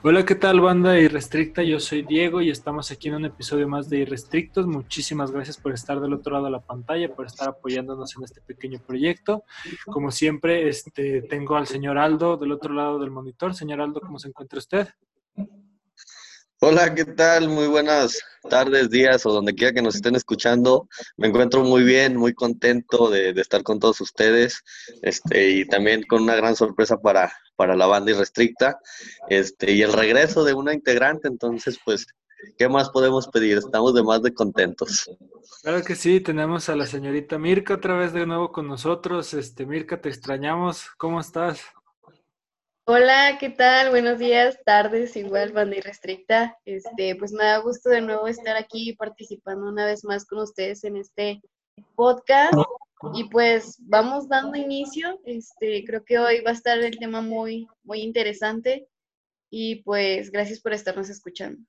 Hola, ¿qué tal banda Irrestricta? Yo soy Diego y estamos aquí en un episodio más de Irrestrictos. Muchísimas gracias por estar del otro lado de la pantalla, por estar apoyándonos en este pequeño proyecto. Como siempre, este, tengo al señor Aldo del otro lado del monitor. Señor Aldo, ¿cómo se encuentra usted? Hola, ¿qué tal? Muy buenas tardes, días o donde quiera que nos estén escuchando. Me encuentro muy bien, muy contento de, estar con todos ustedes este, y también con una gran sorpresa para, para la banda irrestricta este, y el regreso de una integrante. Entonces, pues, ¿qué más podemos pedir? Estamos de más de contentos. Claro que sí, tenemos a la señorita Mirka otra vez de nuevo con nosotros. Este, Mirka, te extrañamos. ¿Cómo estás? Hola, ¿qué tal? Buenos días, tardes, igual, banda irrestricta. Este, pues me da gusto de nuevo estar aquí participando una vez más con ustedes en este podcast. Y pues vamos dando inicio. Este, creo que hoy va a estar el tema muy, muy interesante. Y pues gracias por estarnos escuchando.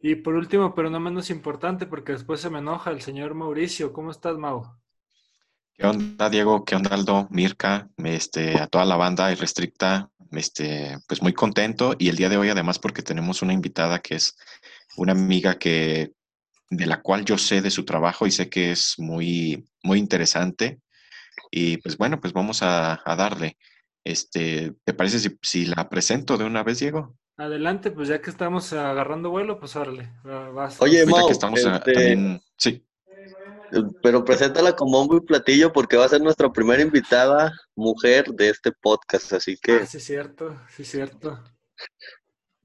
Y por último, pero no menos importante, porque después se me enoja el señor Mauricio. ¿Cómo estás, Mau? ¿Qué onda, Diego? ¿Qué onda, Aldo? Mirka, este, a toda la banda irrestricta, este, pues muy contento y el día de hoy además porque tenemos una invitada que es una amiga que de la cual yo sé de su trabajo y sé que es muy muy interesante y pues bueno pues vamos a, darle este te parece si, si, la presento de una vez Diego adelante pues ya que estamos agarrando vuelo pues órale vas. oye Mau, que estamos este, también sí pero preséntala como bombo y platillo porque va a ser nuestra primera invitada mujer de este podcast, así que... Ah, sí, es cierto, sí, es cierto.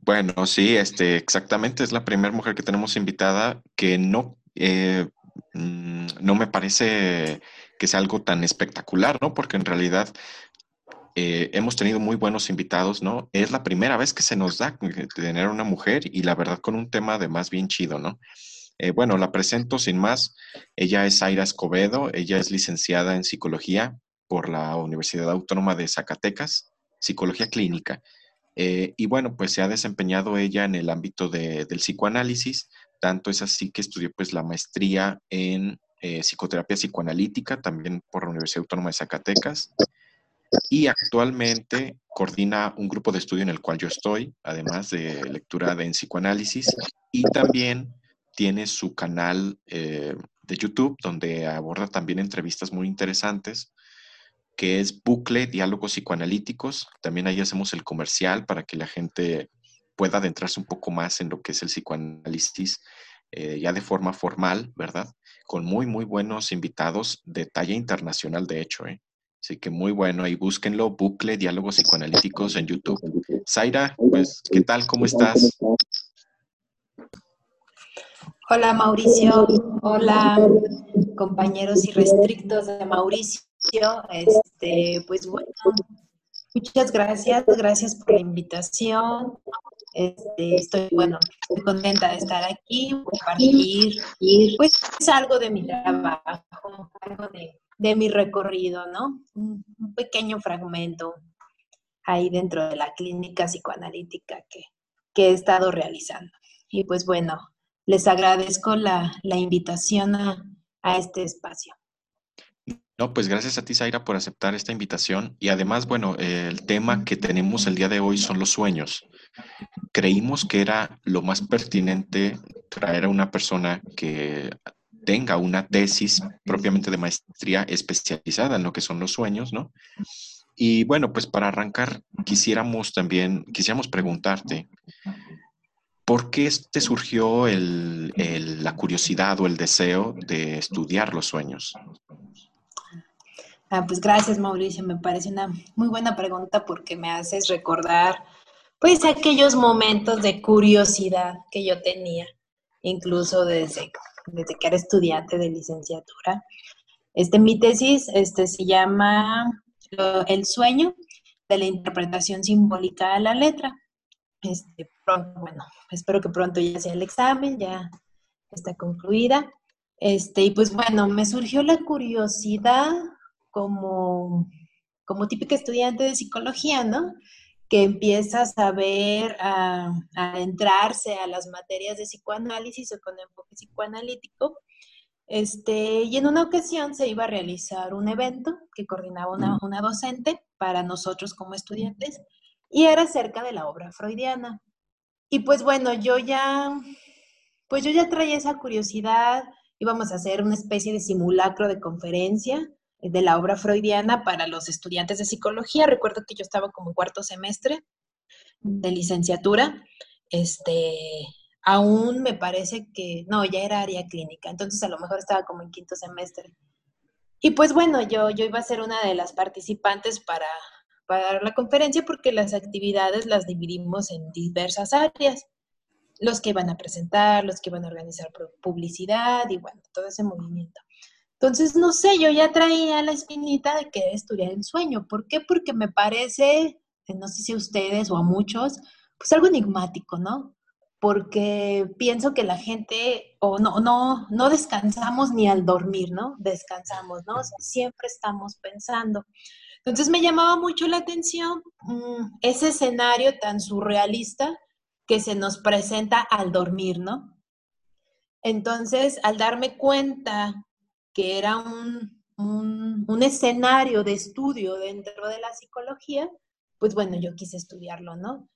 Bueno, sí, este, exactamente, es la primera mujer que tenemos invitada que no, eh, mm, no me parece que sea algo tan espectacular, ¿no? Porque en realidad eh, hemos tenido muy buenos invitados, ¿no? Es la primera vez que se nos da tener una mujer y la verdad con un tema de más bien chido, ¿no? Eh, bueno, la presento sin más. Ella es Aira Escobedo, ella es licenciada en psicología por la Universidad Autónoma de Zacatecas, psicología clínica. Eh, y bueno, pues se ha desempeñado ella en el ámbito del psicoanálisis, tanto es así que estudió pues la maestría en eh, psicoterapia psicoanalítica, también por la Universidad Autónoma de Zacatecas, y actualmente coordina un grupo de estudio en el cual yo estoy, además de lectura de en psicoanálisis, y también tiene su canal eh, de YouTube donde aborda también entrevistas muy interesantes, que es Bucle Diálogos Psicoanalíticos. También ahí hacemos el comercial para que la gente pueda adentrarse un poco más en lo que es el psicoanálisis eh, ya de forma formal, ¿verdad? Con muy, muy buenos invitados de talla internacional, de hecho, ¿eh? Así que muy bueno, ahí búsquenlo, Bucle Diálogos Psicoanalíticos en YouTube. Zaira, pues, ¿qué tal? ¿Cómo estás? Hola Mauricio, hola compañeros irrestrictos de Mauricio. Este, pues bueno, muchas gracias, gracias por la invitación. Este, estoy, bueno, estoy contenta de estar aquí, compartir pues algo de mi trabajo, algo de, mi recorrido, ¿no? Un, un, pequeño fragmento ahí dentro de la clínica psicoanalítica que, que he estado realizando. Y pues bueno, les agradezco la, invitación a, este espacio. No, pues gracias a ti, Zaira, por aceptar esta invitación. Y además, bueno, el tema que tenemos el día de hoy son los sueños. Creímos que era lo más pertinente traer a una persona que tenga una tesis propiamente de maestría especializada en lo que son los sueños, ¿no? Y bueno, pues para arrancar, quisiéramos también, quisiéramos preguntarte, ¿Por qué te surgió la curiosidad o el deseo de estudiar los sueños? Ah, pues gracias, Mauricio. Me parece una muy buena pregunta porque me haces recordar, pues, aquellos momentos de curiosidad que yo tenía, incluso desde, desde que era estudiante de licenciatura. Este, mi tesis este, se llama El sueño de la interpretación simbólica de la letra. Este, pronto, bueno, espero que pronto ya sea el examen, ya está concluida. Este, y pues bueno, me surgió la curiosidad como, como típica estudiante de psicología, ¿no? Que empieza a saber, a, a entrarse a las materias de psicoanálisis o con enfoque psicoanalítico. Este, y en una ocasión se iba a realizar un evento que coordinaba una, una docente para nosotros como estudiantes y era cerca de la obra freudiana. Y pues bueno, yo ya, pues yo ya traía esa curiosidad, íbamos a hacer una especie de simulacro de conferencia de la obra freudiana para los estudiantes de psicología. Recuerdo que yo estaba como cuarto semestre de licenciatura, este, aún me parece que, no, ya era área clínica, entonces a lo mejor estaba como en quinto semestre. Y pues bueno, yo, yo iba a ser una de las participantes para, para dar la conferencia porque las actividades las dividimos en diversas áreas. Los que iban a presentar, los que iban a organizar publicidad y bueno, todo ese movimiento. Entonces, no sé, yo ya traía la espinita de querer estudiar el sueño. ¿Por qué? Porque me parece, no sé si a ustedes o a muchos, pues algo enigmático, ¿no? Porque pienso que la gente, o no, no, no descansamos ni al dormir, ¿no? Descansamos, ¿no? siempre estamos pensando. Entonces me llamaba mucho la atención mm, ese escenario tan surrealista que se nos presenta al dormir, ¿no? Entonces, al darme cuenta que era un, un, escenario de estudio dentro de la psicología, pues bueno, yo quise estudiarlo, ¿no?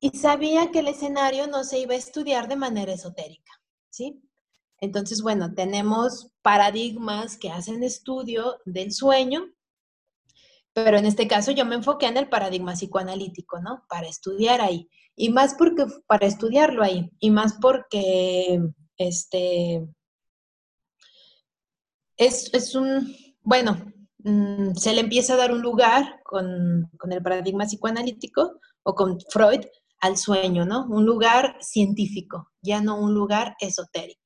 Y sabía que el escenario no se iba a estudiar de manera esotérica, ¿sí? Entonces, bueno, tenemos paradigmas que hacen estudio del sueño, pero en este caso yo me enfoqué en el paradigma psicoanalítico, ¿no? Para estudiar ahí. Y más porque, para estudiarlo ahí, y más porque, este, es, un, bueno, mm, se le empieza a dar un lugar con, el paradigma psicoanalítico o con Freud al sueño, ¿no? Un lugar científico, ya no un lugar esotérico.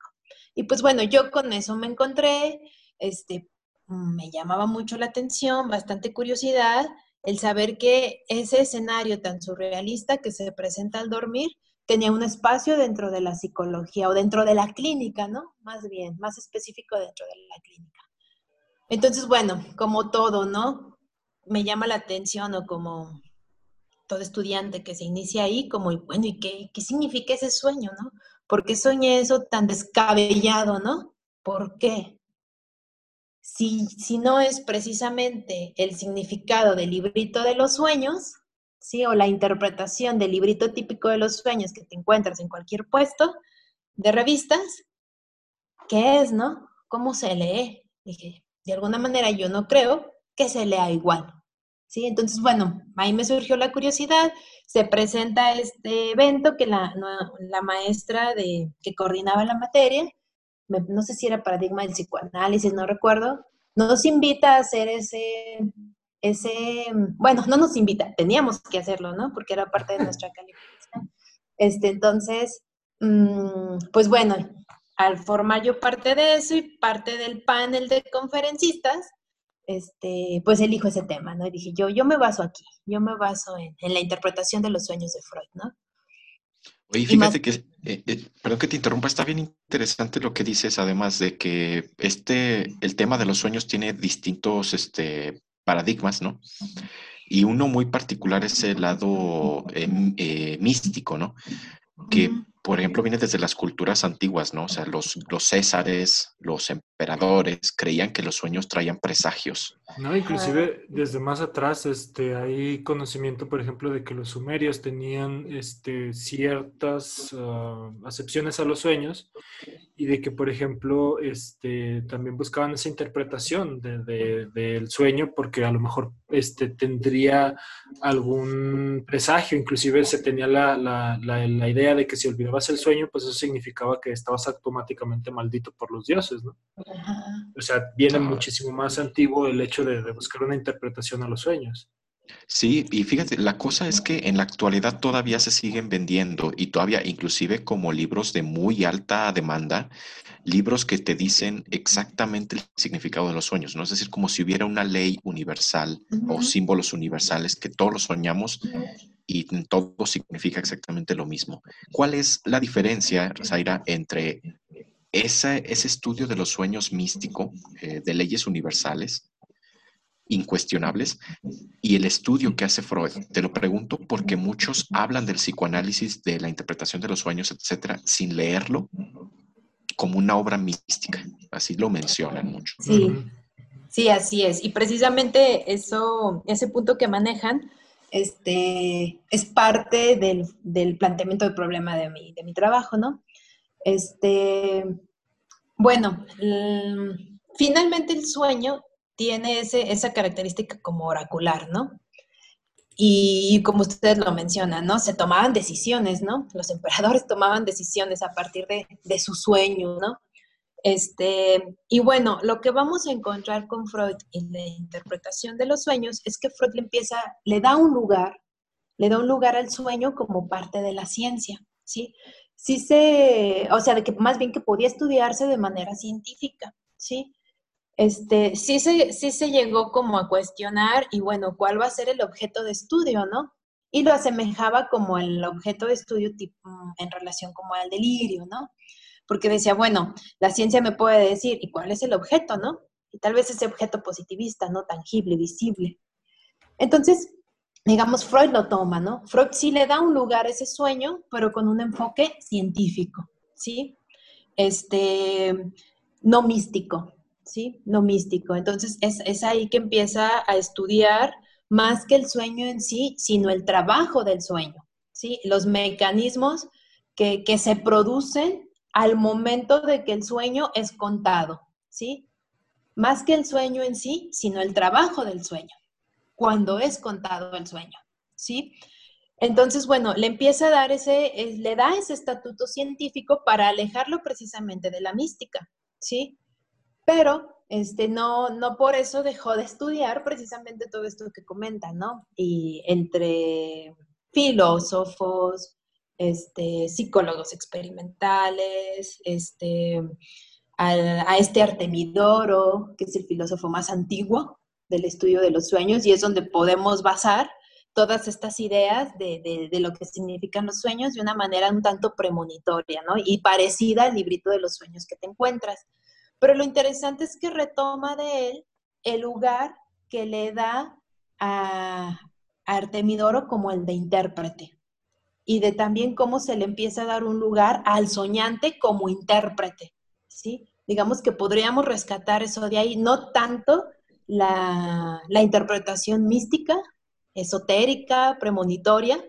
Y pues bueno, yo con eso me encontré, este, me llamaba mucho la atención, bastante curiosidad, el saber que ese escenario tan surrealista que se presenta al dormir tenía un espacio dentro de la psicología o dentro de la clínica, ¿no? Más bien, más específico dentro de la clínica. Entonces, bueno, como todo, ¿no? Me llama la atención o como todo estudiante que se inicia ahí, como, bueno, ¿y qué, qué significa ese sueño, no? ¿Por qué soñé eso tan descabellado, no? ¿Por qué? Si, si no es precisamente el significado del librito de los sueños, ¿sí? O la interpretación del librito típico de los sueños que te encuentras en cualquier puesto de revistas, ¿qué es, no? ¿Cómo se lee? Dije, de alguna manera yo no creo que se lea igual. ¿Sí? Entonces, bueno, ahí me surgió la curiosidad, se presenta este evento que la, la maestra de, que coordinaba la materia, no sé si era paradigma del psicoanálisis, no recuerdo, nos invita a hacer ese, ese, bueno, no nos invita, teníamos que hacerlo, ¿no? Porque era parte de nuestra calificación. Este, entonces, mm, pues bueno, al formar yo parte de eso y parte del panel de conferencistas, este, pues elijo ese tema, ¿no? Y dije, yo, yo me baso aquí, yo me baso en, la interpretación de los sueños de Freud, ¿no? Oye, fíjate que, eh, eh, perdón que te interrumpa, está bien interesante lo que dices, además de que este, el tema de los sueños tiene distintos este, paradigmas, ¿no? Y uno muy particular es el lado em, eh, místico, ¿no? Que por ejemplo, viene desde las culturas antiguas, ¿no? O sea, los, los césares, los emperadores creían que los sueños traían presagios. No, inclusive desde más atrás este, hay conocimiento, por ejemplo, de que los sumerios tenían este, ciertas uh, acepciones a los sueños y de que, por ejemplo, este, también buscaban esa interpretación del de, sueño porque a lo mejor este, tendría algún presagio, inclusive se tenía la, la, la, la idea de que si olvidaba el sueño, pues eso significaba que estabas automáticamente maldito por los dioses, ¿no? O sea, viene muchísimo más antiguo el hecho de, buscar una interpretación a los sueños. Sí, y fíjate, la cosa es que en la actualidad todavía se siguen vendiendo y todavía inclusive como libros de muy alta demanda, libros que te dicen exactamente el significado de los sueños, ¿no? Es decir, como si hubiera una ley universal o símbolos universales que todos los soñamos y todo significa exactamente lo mismo. ¿Cuál es la diferencia, Zaira, entre ese, ese estudio de los sueños místico, eh, de leyes universales, incuestionables, y el estudio que hace Freud? Te lo pregunto porque muchos hablan del psicoanálisis, de la interpretación de los sueños, etcétera, sin leerlo como una obra mística. Así lo mencionan mucho. Sí, sí, así es. Y precisamente eso, ese punto que manejan, este, es parte del, planteamiento del problema de mi, de mi trabajo, ¿no? Este, bueno, finalmente el sueño tiene ese, esa característica como oracular, ¿no? Y como ustedes lo mencionan, ¿no? Se tomaban decisiones, ¿no? Los emperadores tomaban decisiones a partir de, de su sueño, ¿no? Este, y bueno, lo que vamos a encontrar con Freud en la interpretación de los sueños es que Freud le empieza, le da un lugar, le da un lugar al sueño como parte de la ciencia, ¿sí? Sí se, o sea, de que más bien que podía estudiarse de manera científica, ¿sí? Este, sí se, sí se llegó como a cuestionar y bueno, ¿cuál va a ser el objeto de estudio, no? Y lo asemejaba como el objeto de estudio tipo, en relación como al delirio, ¿no? porque decía, bueno, la ciencia me puede decir, ¿y cuál es el objeto, no? Y tal vez ese objeto positivista, no tangible, visible. Entonces, digamos, Freud lo toma, ¿no? Freud sí le da un lugar a ese sueño, pero con un enfoque científico, ¿sí? Este, no místico, ¿sí? No místico. Entonces, es, es ahí que empieza a estudiar más que el sueño en sí, sino el trabajo del sueño, ¿sí? Los mecanismos que, que se producen al momento de que el sueño es contado, ¿sí? Más que el sueño en sí, sino el trabajo del sueño, cuando es contado el sueño, ¿sí? Entonces, bueno, le empieza a dar ese, le da ese estatuto científico para alejarlo precisamente de la mística, ¿sí? Pero, este, no, no por eso dejó de estudiar precisamente todo esto que comenta, ¿no? Y entre filósofos, este, psicólogos experimentales, este, a, este Artemidoro, que es el filósofo más antiguo del estudio de los sueños, y es donde podemos basar todas estas ideas de, lo que significan los sueños de una manera un tanto premonitoria, ¿no? Y parecida al librito de los sueños que te encuentras. Pero lo interesante es que retoma de él el lugar que le da a Artemidoro como el de intérprete, y de también cómo se le empieza a dar un lugar al soñante como intérprete, ¿sí? Digamos que podríamos rescatar eso de ahí, no tanto la, interpretación mística, esotérica, premonitoria,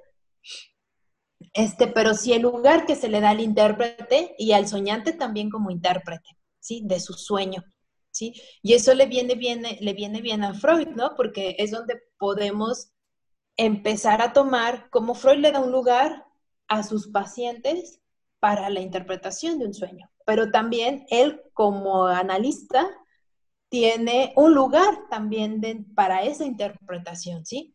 este, pero sí el lugar que se le da al intérprete y al soñante también como intérprete, ¿sí? De su sueño, ¿sí? Y eso le viene, viene, le viene bien a Freud, ¿no? Porque es donde podemos empezar a tomar, como Freud le da un lugar a sus pacientes para la interpretación de un sueño, pero también él como analista tiene un lugar también para esa interpretación, ¿sí?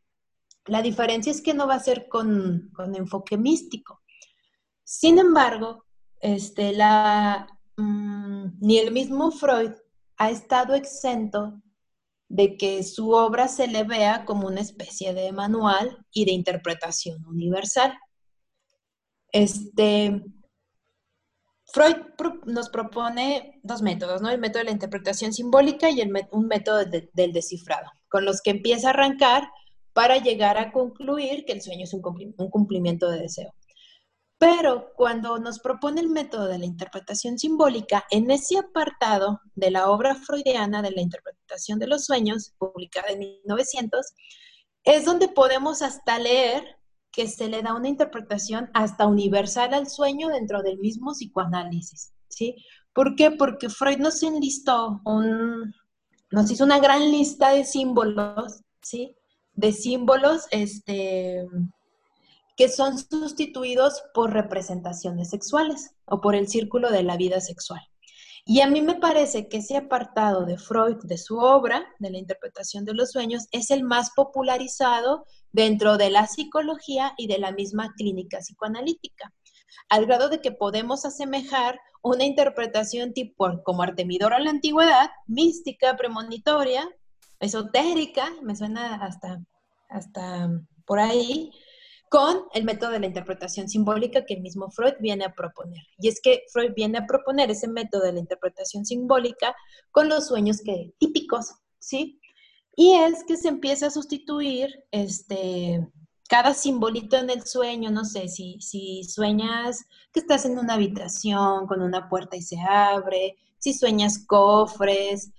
La diferencia es que no va a ser con, enfoque místico. Sin embargo, este, la, mm, ni el mismo Freud ha estado exento de que su obra se le vea como una especie de manual y de interpretación universal. Este, Freud nos propone dos métodos, ¿no? El método de la interpretación simbólica y un método del descifrado, con los que empieza a arrancar para llegar a concluir que el sueño es un cumplimiento de deseo. Pero cuando nos propone el método de la interpretación simbólica, en ese apartado de la obra freudiana de la interpretación de los sueños, publicada en 1900, es donde podemos hasta leer que se le da una interpretación hasta universal al sueño dentro del mismo psicoanálisis, ¿sí? ¿Por qué? Porque Freud nos enlistó un, nos hizo una gran lista de símbolos, ¿sí? De símbolos, este, que son sustituidos por representaciones sexuales o por el círculo de la vida sexual. Y a mí me parece que ese apartado de Freud, de su obra, de la interpretación de los sueños, es el más popularizado dentro de la psicología y de la misma clínica psicoanalítica, al grado de que podemos asemejar una interpretación tipo como Artemidoro a la antigüedad, mística, premonitoria, esotérica, me suena hasta, hasta por ahí, con el método de la interpretación simbólica que el mismo Freud viene a proponer. Y es que Freud viene a proponer ese método de la interpretación simbólica con los sueños que, típicos, ¿sí? Y es que se empieza a sustituir este, cada simbolito en el sueño, no sé, si, si sueñas que estás en una habitación con una puerta y se abre, si sueñas cofres,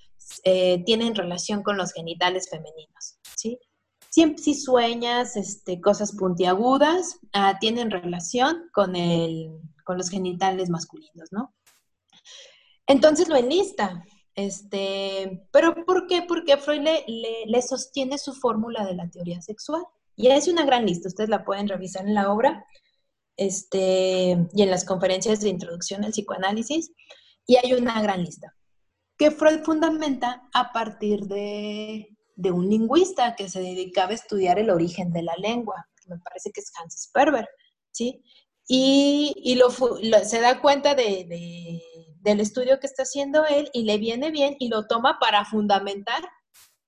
eh, tienen relación con los genitales femeninos. Siempre si sueñas este, cosas puntiagudas, ah, tienen relación con, el, con los genitales masculinos, ¿no? Entonces lo enlista. Este, ¿Pero por qué? Porque Freud le, le, sostiene su fórmula de la teoría sexual. Y es una gran lista, ustedes la pueden revisar en la obra este, y en las conferencias de introducción al psicoanálisis. Y hay una gran lista que Freud fundamenta a partir de, de un lingüista que se dedicaba a estudiar el origen de la lengua, me parece que es Hans Sperber, ¿sí? Y, y lo, se da cuenta de, del estudio que está haciendo él y le viene bien y lo toma para fundamentar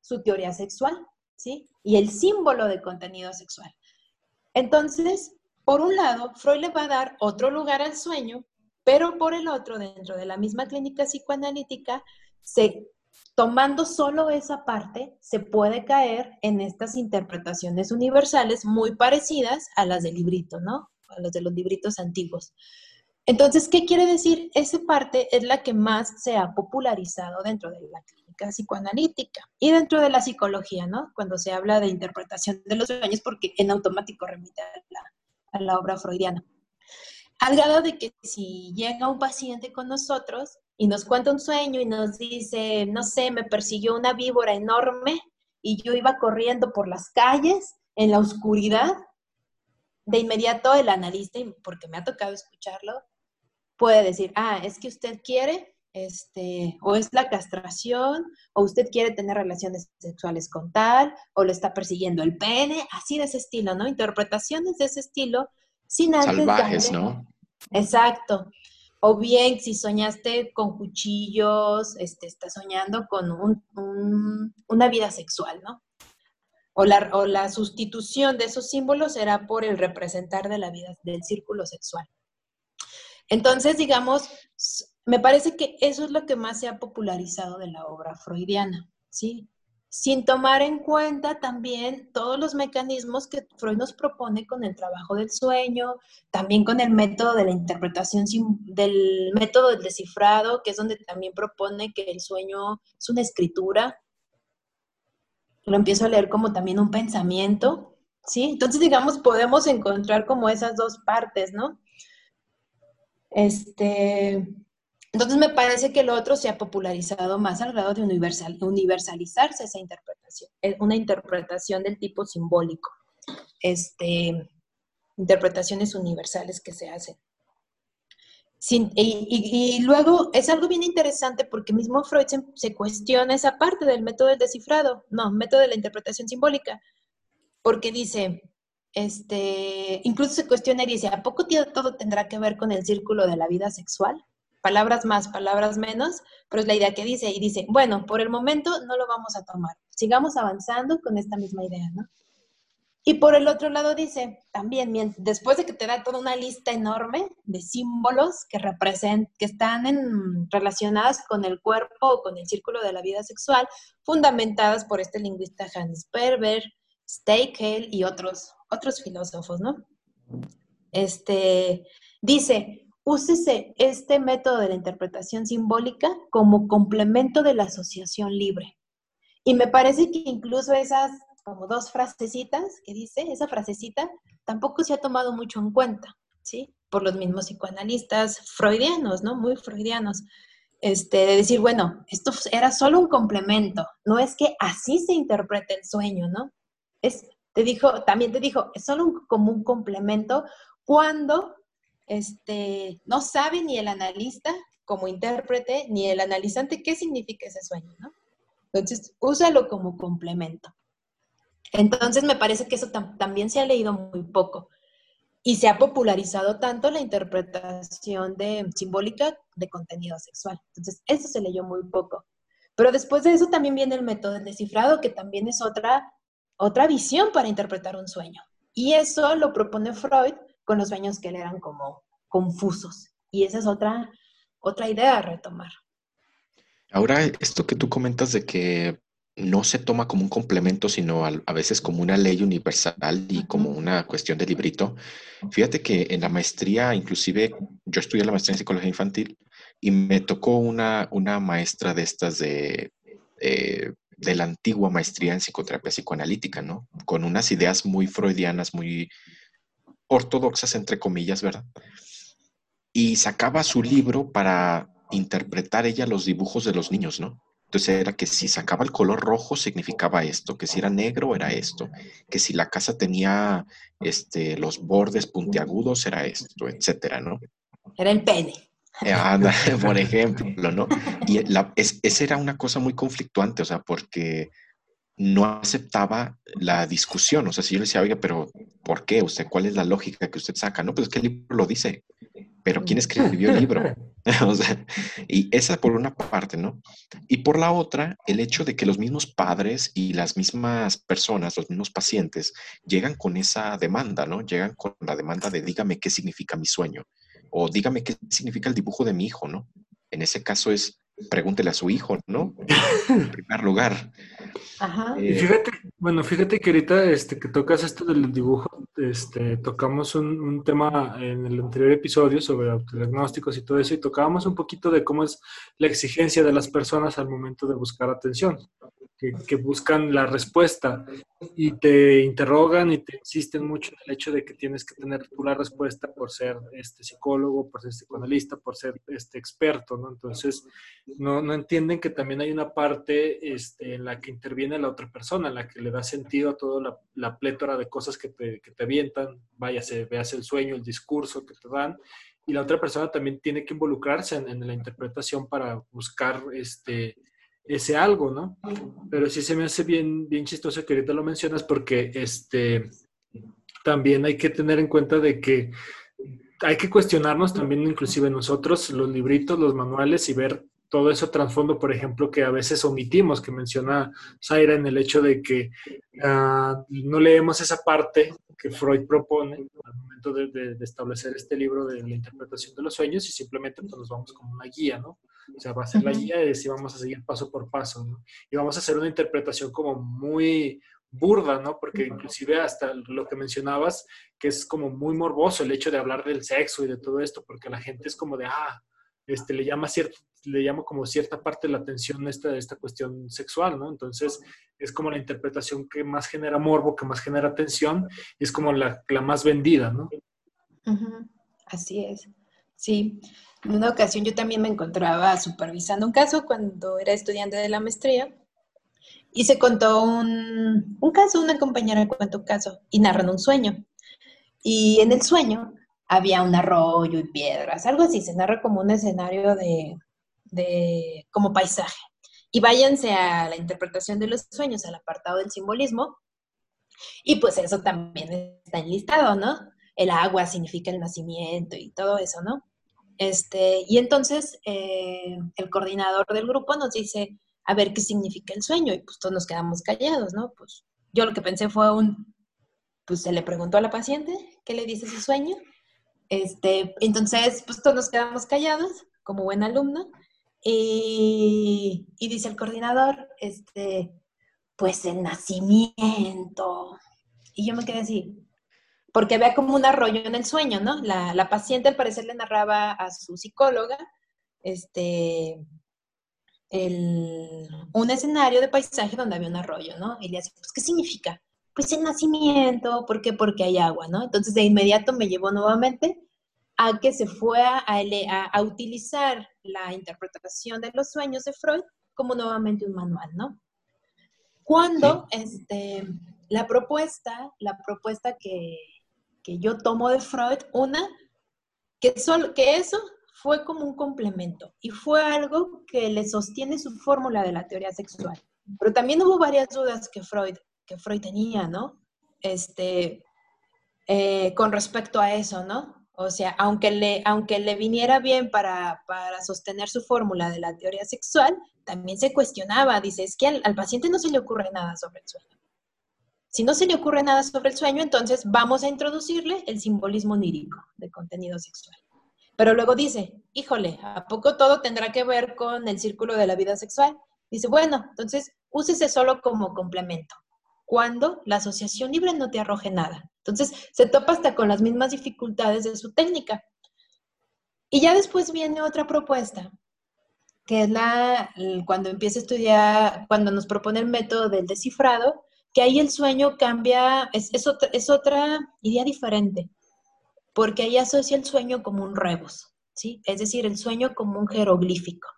su teoría sexual, ¿sí? Y el símbolo de contenido sexual. Entonces, por un lado, Freud le va a dar otro lugar al sueño, pero por el otro, dentro de la misma clínica psicoanalítica, se tomando solo esa parte, se puede caer en estas interpretaciones universales muy parecidas a las del librito, ¿no? A las de los libritos antiguos. Entonces, ¿qué quiere decir? Esa parte es la que más se ha popularizado dentro de la clínica psicoanalítica y dentro de la psicología, ¿no? Cuando se habla de interpretación de los sueños, porque en automático remite a la, a la obra freudiana. Al grado de que si llega un paciente con nosotros, y nos cuenta un sueño y nos dice, no sé, me persiguió una víbora enorme y yo iba corriendo por las calles en la oscuridad. De inmediato el analista, porque me ha tocado escucharlo, puede decir, ah, es que usted quiere, este, o es la castración, o usted quiere tener relaciones sexuales con tal, o le está persiguiendo el pene, así de ese estilo, ¿no? Interpretaciones de ese estilo, sin antes Salvajes, ¿no? Exacto. O bien, si soñaste con cuchillos, este, estás soñando con una vida sexual, ¿no? O la, o la sustitución de esos símbolos será por el representar de la vida, del círculo sexual. Entonces, digamos, me parece que eso es lo que más se ha popularizado de la obra freudiana, ¿sí? Sin tomar en cuenta también todos los mecanismos que Freud nos propone con el trabajo del sueño, también con el método de la interpretación del método del descifrado, que es donde también propone que el sueño es una escritura. Lo empiezo a leer como también un pensamiento, ¿sí? Entonces, digamos, podemos encontrar como esas dos partes, ¿no? Este, entonces me parece que lo otro se ha popularizado más al grado de universal, universalizarse esa interpretación, es una interpretación del tipo simbólico, este, interpretaciones universales que se hacen. y, luego es algo bien interesante porque mismo Freud se, cuestiona esa parte del método del descifrado, no, método de la interpretación simbólica, porque dice, este, incluso se cuestiona y dice, ¿a poco todo tendrá que ver con el círculo de la vida sexual? Palabras más, palabras menos, pero es la idea que dice. Y dice, bueno, por el momento no lo vamos a tomar. Sigamos avanzando con esta misma idea, ¿no? Y por el otro lado dice, también, después de que te da toda una lista enorme de símbolos que representan, que están en, relacionadas con el cuerpo o con el círculo de la vida sexual, fundamentadas por este lingüista Hans Perber, Steikel y otros, otros filósofos, ¿no? Este, dice, úsese este método de la interpretación simbólica como complemento de la asociación libre. Y me parece que incluso esas como dos frasecitas que dice, esa frasecita tampoco se ha tomado mucho en cuenta, ¿sí? Por los mismos psicoanalistas freudianos, ¿no? Muy freudianos. Este, de decir, bueno, esto era solo un complemento, no es que así se interprete el sueño, ¿no? Es, te dijo, también te dijo, es solo un, como un complemento cuando este, no sabe ni el analista como intérprete, ni el analizante qué significa ese sueño, ¿no? Entonces, úsalo como complemento. Entonces, me parece que eso también se ha leído muy poco y se ha popularizado tanto la interpretación de, simbólica de contenido sexual. Entonces, eso se leyó muy poco. Pero después de eso también viene el método del descifrado, que también es otra, otra visión para interpretar un sueño. Y eso lo propone Freud con los sueños que le eran como confusos. Y esa es otra, otra idea a retomar. Ahora, esto que tú comentas de que no se toma como un complemento, sino a, veces como una ley universal y como una cuestión de librito. Fíjate que en la maestría, inclusive yo estudié la maestría en psicología infantil y me tocó una, una maestra de estas de, de la antigua maestría en psicoterapia psicoanalítica, ¿no? Con unas ideas muy freudianas, muy ortodoxas, entre comillas, ¿verdad? Y sacaba su libro para interpretar ella los dibujos de los niños, ¿no? Entonces era que si sacaba el color rojo significaba esto, que si era negro era esto, que si la casa tenía este, los bordes puntiagudos era esto, etcétera, ¿no? Era el pene. Eh, por ejemplo, ¿no? Y la, esa era una cosa muy conflictuante, o sea, porque no aceptaba la discusión. O sea, si yo le decía, oiga, pero ¿por qué? ¿Usted cuál es la lógica que usted saca? No, pues es que el libro lo dice. Pero ¿quién escribió el libro? y esa por una parte, ¿no? Y por la otra, el hecho de que los mismos padres y las mismas personas, los mismos pacientes, llegan con esa demanda, ¿no? Llegan con la demanda de dígame qué significa mi sueño o dígame qué significa el dibujo de mi hijo, ¿no? En ese caso es pregúntele a su hijo, ¿no? En primer lugar. Ajá. Eh, fíjate, bueno, fíjate que ahorita este, que tocas esto del dibujo, este, tocamos un, un, tema en el anterior episodio sobre autodiagnósticos y todo eso, y tocábamos un poquito de cómo es la exigencia de las personas al momento de buscar atención que, buscan la respuesta y te interrogan y te insisten mucho en el hecho de que tienes que tener tú la respuesta por ser este psicólogo, por ser psicoanalista, por ser este experto, ¿no? Entonces, no, no entienden que también hay una parte este, en la que interviene la otra persona, en la que le da sentido a toda la, la plétora de cosas que te, que te avientan, váyase, veas el sueño, el discurso que te dan, y la otra persona también tiene que involucrarse en, en la interpretación para buscar este ese algo, ¿no? Pero sí se me hace bien, bien chistoso que ahorita lo mencionas porque este, también hay que tener en cuenta de que hay que cuestionarnos también inclusive nosotros los libritos, los manuales y ver todo eso trasfondo, por ejemplo, que a veces omitimos, que menciona Zaira en el hecho de que uh, no leemos esa parte que Freud propone al momento de, de, de, establecer este libro de la interpretación de los sueños y simplemente pues, nos vamos como una guía, ¿no? O sea, va a ser la guía y decir vamos a seguir paso por paso, ¿no? Y vamos a hacer una interpretación como muy burda, ¿no? Porque inclusive hasta lo que mencionabas, que es como muy morboso el hecho de hablar del sexo y de todo esto, porque la gente es como de, ah, este, le llama cierto, le llama como cierta parte de la atención esta, esta cuestión sexual, ¿no? Entonces, es como la interpretación que más genera morbo, que más genera atención, es como la, la más vendida, ¿no? Así es, sí. En una ocasión yo también me encontraba supervisando un caso cuando era estudiante de la maestría y se contó un, un caso, una compañera cuenta un caso y narran un sueño. Y en el sueño había un arroyo y piedras, algo así, se narra como un escenario de, de como paisaje. Y váyanse a la interpretación de los sueños, al apartado del simbolismo, y pues eso también está enlistado, ¿no? El agua significa el nacimiento y todo eso, ¿no? Este, y entonces eh, el coordinador del grupo nos dice, a ver qué significa el sueño, y pues todos nos quedamos callados, ¿no? Pues yo lo que pensé fue un, pues se le preguntó a la paciente, ¿qué le dice su sueño? Este, entonces, pues todos nos quedamos callados, como buen alumno, y, dice el coordinador, este, pues el nacimiento. Y yo me quedé así, porque había como un arroyo en el sueño, ¿no? La, paciente al parecer le narraba a su psicóloga este, un escenario de paisaje donde había un arroyo, ¿no? Y le decía, pues, ¿qué significa? Pues el nacimiento, ¿por qué? Porque hay agua, ¿no? Entonces de inmediato me llevó nuevamente a que se fue a, a, a utilizar la interpretación de los sueños de Freud como nuevamente un manual, ¿no? Cuando este, la propuesta, la propuesta que, que yo tomo de Freud, una, que, que eso fue como un complemento y fue algo que le sostiene su fórmula de la teoría sexual. Pero también hubo varias dudas que Freud, que Freud tenía, ¿no? Este, eh, con respecto a eso, ¿no? O sea, aunque le, aunque le viniera bien para, para sostener su fórmula de la teoría sexual, también se cuestionaba, dice, es que al, paciente no se le ocurre nada sobre el sueño. Si no se le ocurre nada sobre el sueño, entonces vamos a introducirle el simbolismo onírico de contenido sexual. Pero luego dice, híjole, ¿a poco todo tendrá que ver con el círculo de la vida sexual? Dice, bueno, entonces úsese solo como complemento, cuando la asociación libre no te arroje nada. Entonces se topa hasta con las mismas dificultades de su técnica. Y ya después viene otra propuesta que es la, cuando empieza a estudiar, cuando nos propone el método del descifrado, que ahí el sueño cambia, es, es, otra, idea diferente, porque ahí asocia el sueño como un rebus, ¿sí? Es decir, el sueño como un jeroglífico.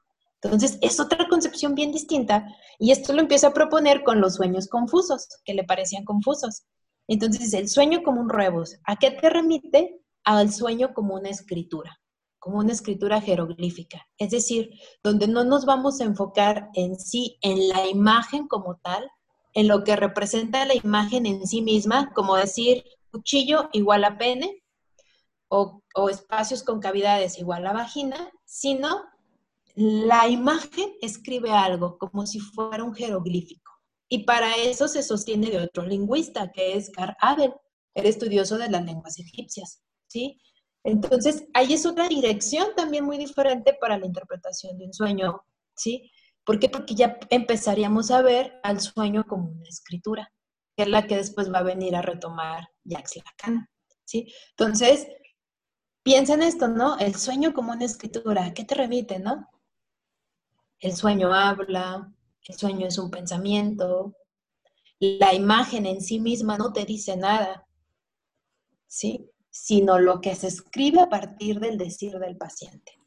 Entonces, es otra concepción bien distinta y esto lo empieza a proponer con los sueños confusos, que le parecían confusos. Entonces, el sueño como un rebus, ¿a qué te remite? Al sueño como una escritura, como una escritura jeroglífica. Es decir, donde no nos vamos a enfocar en sí, en la imagen como tal, en lo que representa la imagen en sí misma, como decir cuchillo igual a pene o, o espacios con cavidades igual a vagina, sino la imagen escribe algo como si fuera un jeroglífico. Y para eso se sostiene de otro lingüista, que es Carl Abel, el estudioso de las lenguas egipcias, ¿sí? Entonces, ahí es otra dirección también muy diferente para la interpretación de un sueño, ¿sí? ¿Por qué? Porque ya empezaríamos a ver al sueño como una escritura, que es la que después va a venir a retomar Jacques Lacan, ¿sí? Entonces, piensa en esto, ¿no? El sueño como una escritura, ¿a qué te remite, no? El sueño habla, el sueño es un pensamiento, la imagen en sí misma no te dice nada, ¿sí? Sino lo que se escribe a partir del decir del paciente.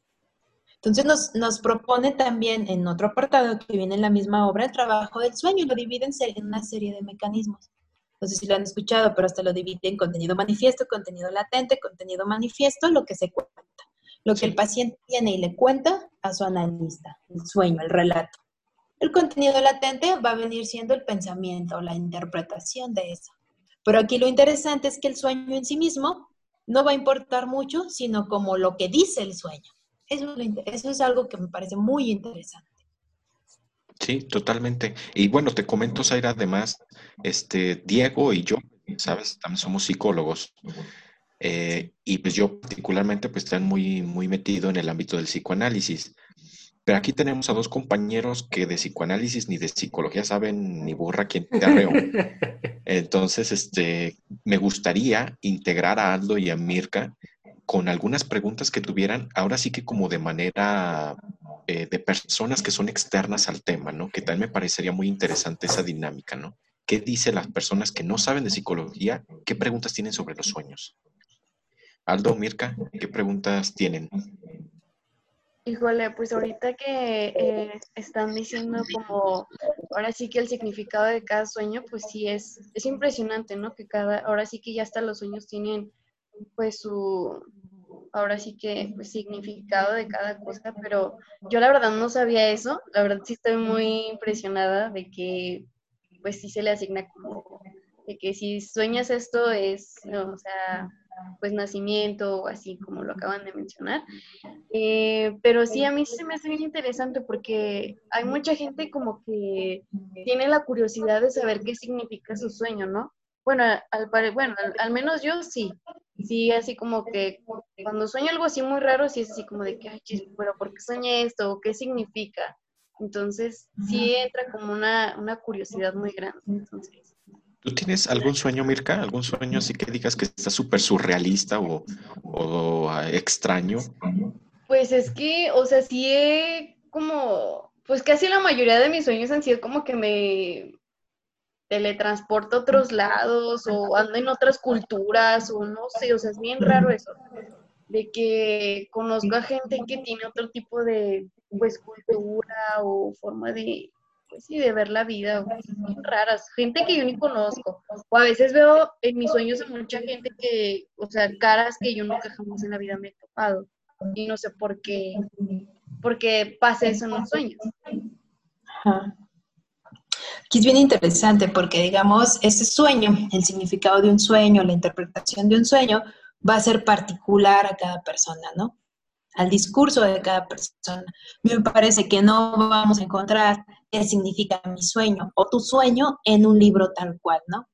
Entonces nos, nos, propone también en otro apartado que viene en la misma obra el trabajo del sueño y lo divide en, una serie de mecanismos. No sé si lo han escuchado, pero hasta lo divide en contenido manifiesto, contenido latente, contenido manifiesto, lo que se cuenta lo que el paciente tiene y le cuenta a su analista, el sueño, el relato. El contenido latente va a venir siendo el pensamiento, la interpretación de eso. Pero aquí lo interesante es que el sueño en sí mismo no va a importar mucho, sino como lo que dice el sueño. Eso, eso es algo que me parece muy interesante. Sí, totalmente. Y bueno, te comento, Zaira, además, este, Diego y yo, sabes, también somos psicólogos. Eh, y pues yo particularmente pues estoy muy, muy metido en el ámbito del psicoanálisis. Pero aquí tenemos a dos compañeros que de psicoanálisis ni de psicología saben ni burra quién te arreo. Entonces, este, me gustaría integrar a Aldo y a Mirka con algunas preguntas que tuvieran, ahora sí que como de manera eh, de personas que son externas al tema, ¿no? Que también me parecería muy interesante esa dinámica, ¿no? ¿Qué dicen las personas que no saben de psicología? ¿Qué preguntas tienen sobre los sueños? Aldo, Mirka, ¿qué preguntas tienen? Híjole, pues ahorita que eh, están diciendo como, ahora sí que el significado de cada sueño, pues sí es, es impresionante, ¿no? Que cada, ahora sí que ya hasta los sueños tienen pues su, ahora sí que pues significado de cada cosa, pero yo la verdad no sabía eso, la verdad sí estoy muy impresionada de que pues sí se le asigna como, de que si sueñas esto es, o sea, pues nacimiento o así como lo acaban de mencionar. Eh, pero sí, a mí se me hace bien interesante porque hay mucha gente como que tiene la curiosidad de saber qué significa su sueño, ¿no? Bueno, al, bueno, al, menos yo sí. Sí, así como que cuando sueño algo así muy raro, sí es así como de que, ay, pero ¿por qué soñé esto? ¿Qué significa? Entonces, sí entra como una, una curiosidad muy grande. Entonces, ¿Tú tienes algún sueño, Mirka? ¿Algún sueño así que digas que está súper surrealista o, ah, extraño? Pues es que, o sea, sí he como, pues casi la mayoría de mis sueños han sido como que me teletransporto a otros lados o ando en otras culturas o no sé, o sea, es bien raro eso, de que conozco a gente que tiene otro tipo de, pues, cultura o forma de, pues de ver la vida, raras, gente que yo ni conozco. O a veces veo en mis sueños a mucha gente que, o sea, caras que yo nunca jamás en la vida me he topado. Y no sé por qué, por qué pasa eso en los sueños. Aquí es bien interesante porque, digamos, ese sueño, el significado de un sueño, la interpretación de un sueño, va a ser particular a cada persona, ¿no? Al discurso de cada persona. Me parece que no vamos a encontrar qué significa mi sueño o tu sueño en un libro tal cual, ¿no?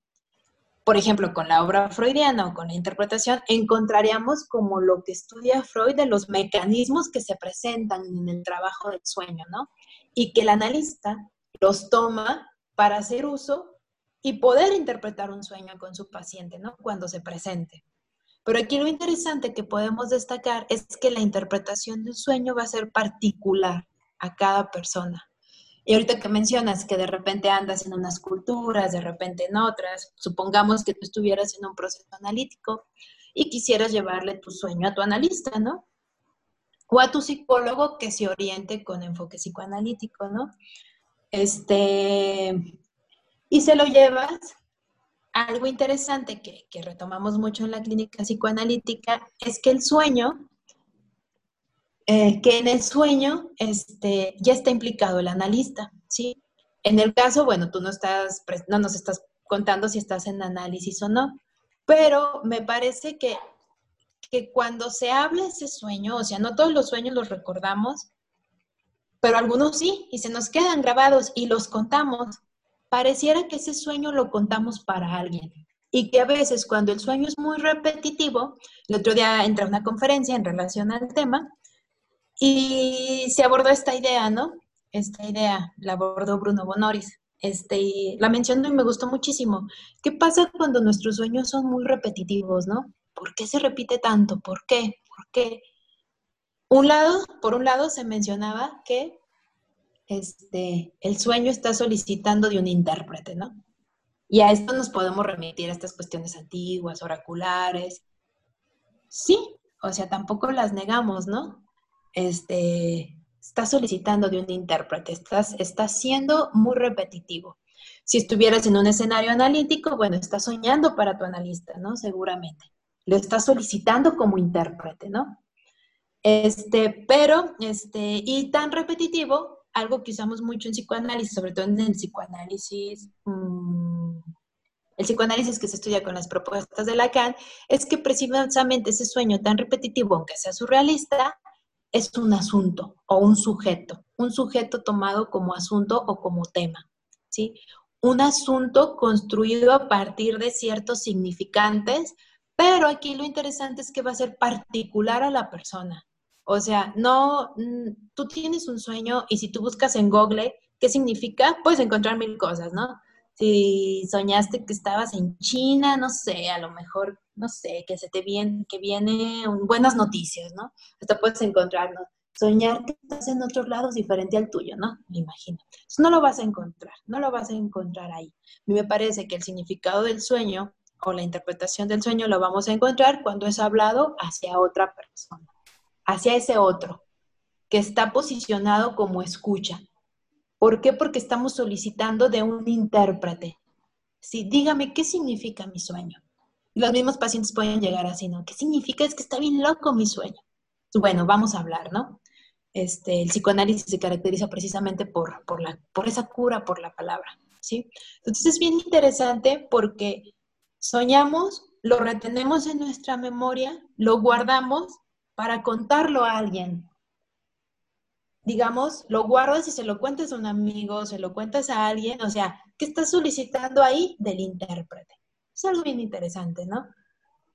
Por ejemplo, con la obra freudiana o con la interpretación, encontraríamos como lo que estudia Freud de los mecanismos que se presentan en el trabajo del sueño, ¿no? Y que el analista los toma para hacer uso y poder interpretar un sueño con su paciente, ¿no? Cuando se presente. Pero aquí lo interesante que podemos destacar es que la interpretación de un sueño va a ser particular a cada persona. Y ahorita que mencionas que de repente andas en unas culturas, de repente en otras, supongamos que tú estuvieras en un proceso analítico y quisieras llevarle tu sueño a tu analista, ¿no? O a tu psicólogo que se oriente con enfoque psicoanalítico, ¿no? Este, y se lo llevas. Algo interesante que, retomamos mucho en la clínica psicoanalítica es que el sueño eh, que en el sueño este, ya está implicado el analista, ¿sí? En el caso, bueno, tú no, estás, no nos estás contando si estás en análisis o no, pero me parece que, que cuando se habla ese sueño, o sea, no todos los sueños los recordamos, pero algunos sí, y se nos quedan grabados y los contamos. Pareciera que ese sueño lo contamos para alguien y que a veces cuando el sueño es muy repetitivo, el otro día entré a una conferencia en relación al tema y se abordó esta idea, ¿no? Esta idea la abordó Bruno Bonoris. Este, la mencionó y me gustó muchísimo. ¿Qué pasa cuando nuestros sueños son muy repetitivos, no? ¿Por qué se repite tanto? ¿Por qué? ¿Por qué? Un lado, por un lado se mencionaba que este, el sueño está solicitando de un intérprete, ¿no? Y a esto nos podemos remitir a estas cuestiones antiguas, oraculares. Sí, o sea, tampoco las negamos, ¿no? este, estás solicitando de un intérprete, estás, siendo muy repetitivo. Si estuvieras en un escenario analítico, bueno, estás soñando para tu analista, ¿no? Seguramente. Lo estás solicitando como intérprete, ¿no? Este, pero, este, y tan repetitivo, algo que usamos mucho en psicoanálisis, sobre todo en el psicoanálisis, mm, el psicoanálisis que se estudia con las propuestas de Lacan, es que precisamente ese sueño tan repetitivo, aunque sea surrealista, es un asunto o un sujeto, un sujeto tomado como asunto o como tema, ¿sí? Un asunto construido a partir de ciertos significantes, pero aquí lo interesante es que va a ser particular a la persona. O sea, no, mm, tú tienes un sueño y si tú buscas en Google qué significa, puedes encontrar mil cosas, ¿no? Si soñaste que estabas en China, no sé, a lo mejor no sé, que se te viene, que viene buenas noticias, ¿no? Hasta puedes encontrar, ¿no? Soñar que estás en otros lados diferente al tuyo, ¿no? Me imagino. No lo vas a encontrar, no lo vas a encontrar ahí. A mí me parece que el significado del sueño o la interpretación del sueño lo vamos a encontrar cuando es hablado hacia otra persona, hacia ese otro, que está posicionado como escucha. ¿Por qué? Porque estamos solicitando de un intérprete. Sí, dígame, ¿qué significa mi sueño? los mismos pacientes pueden llegar así, ¿no? ¿Qué significa? Es que está bien loco mi sueño. Bueno, vamos a hablar, ¿no? Este, el psicoanálisis se caracteriza precisamente por, por, la, por esa cura, por la palabra, ¿sí? Entonces es bien interesante porque soñamos, lo retenemos en nuestra memoria, lo guardamos para contarlo a alguien. Digamos, lo guardas y se lo cuentas a un amigo, se lo cuentas a alguien, o sea, ¿qué estás solicitando ahí del intérprete? Es algo bien interesante, ¿no?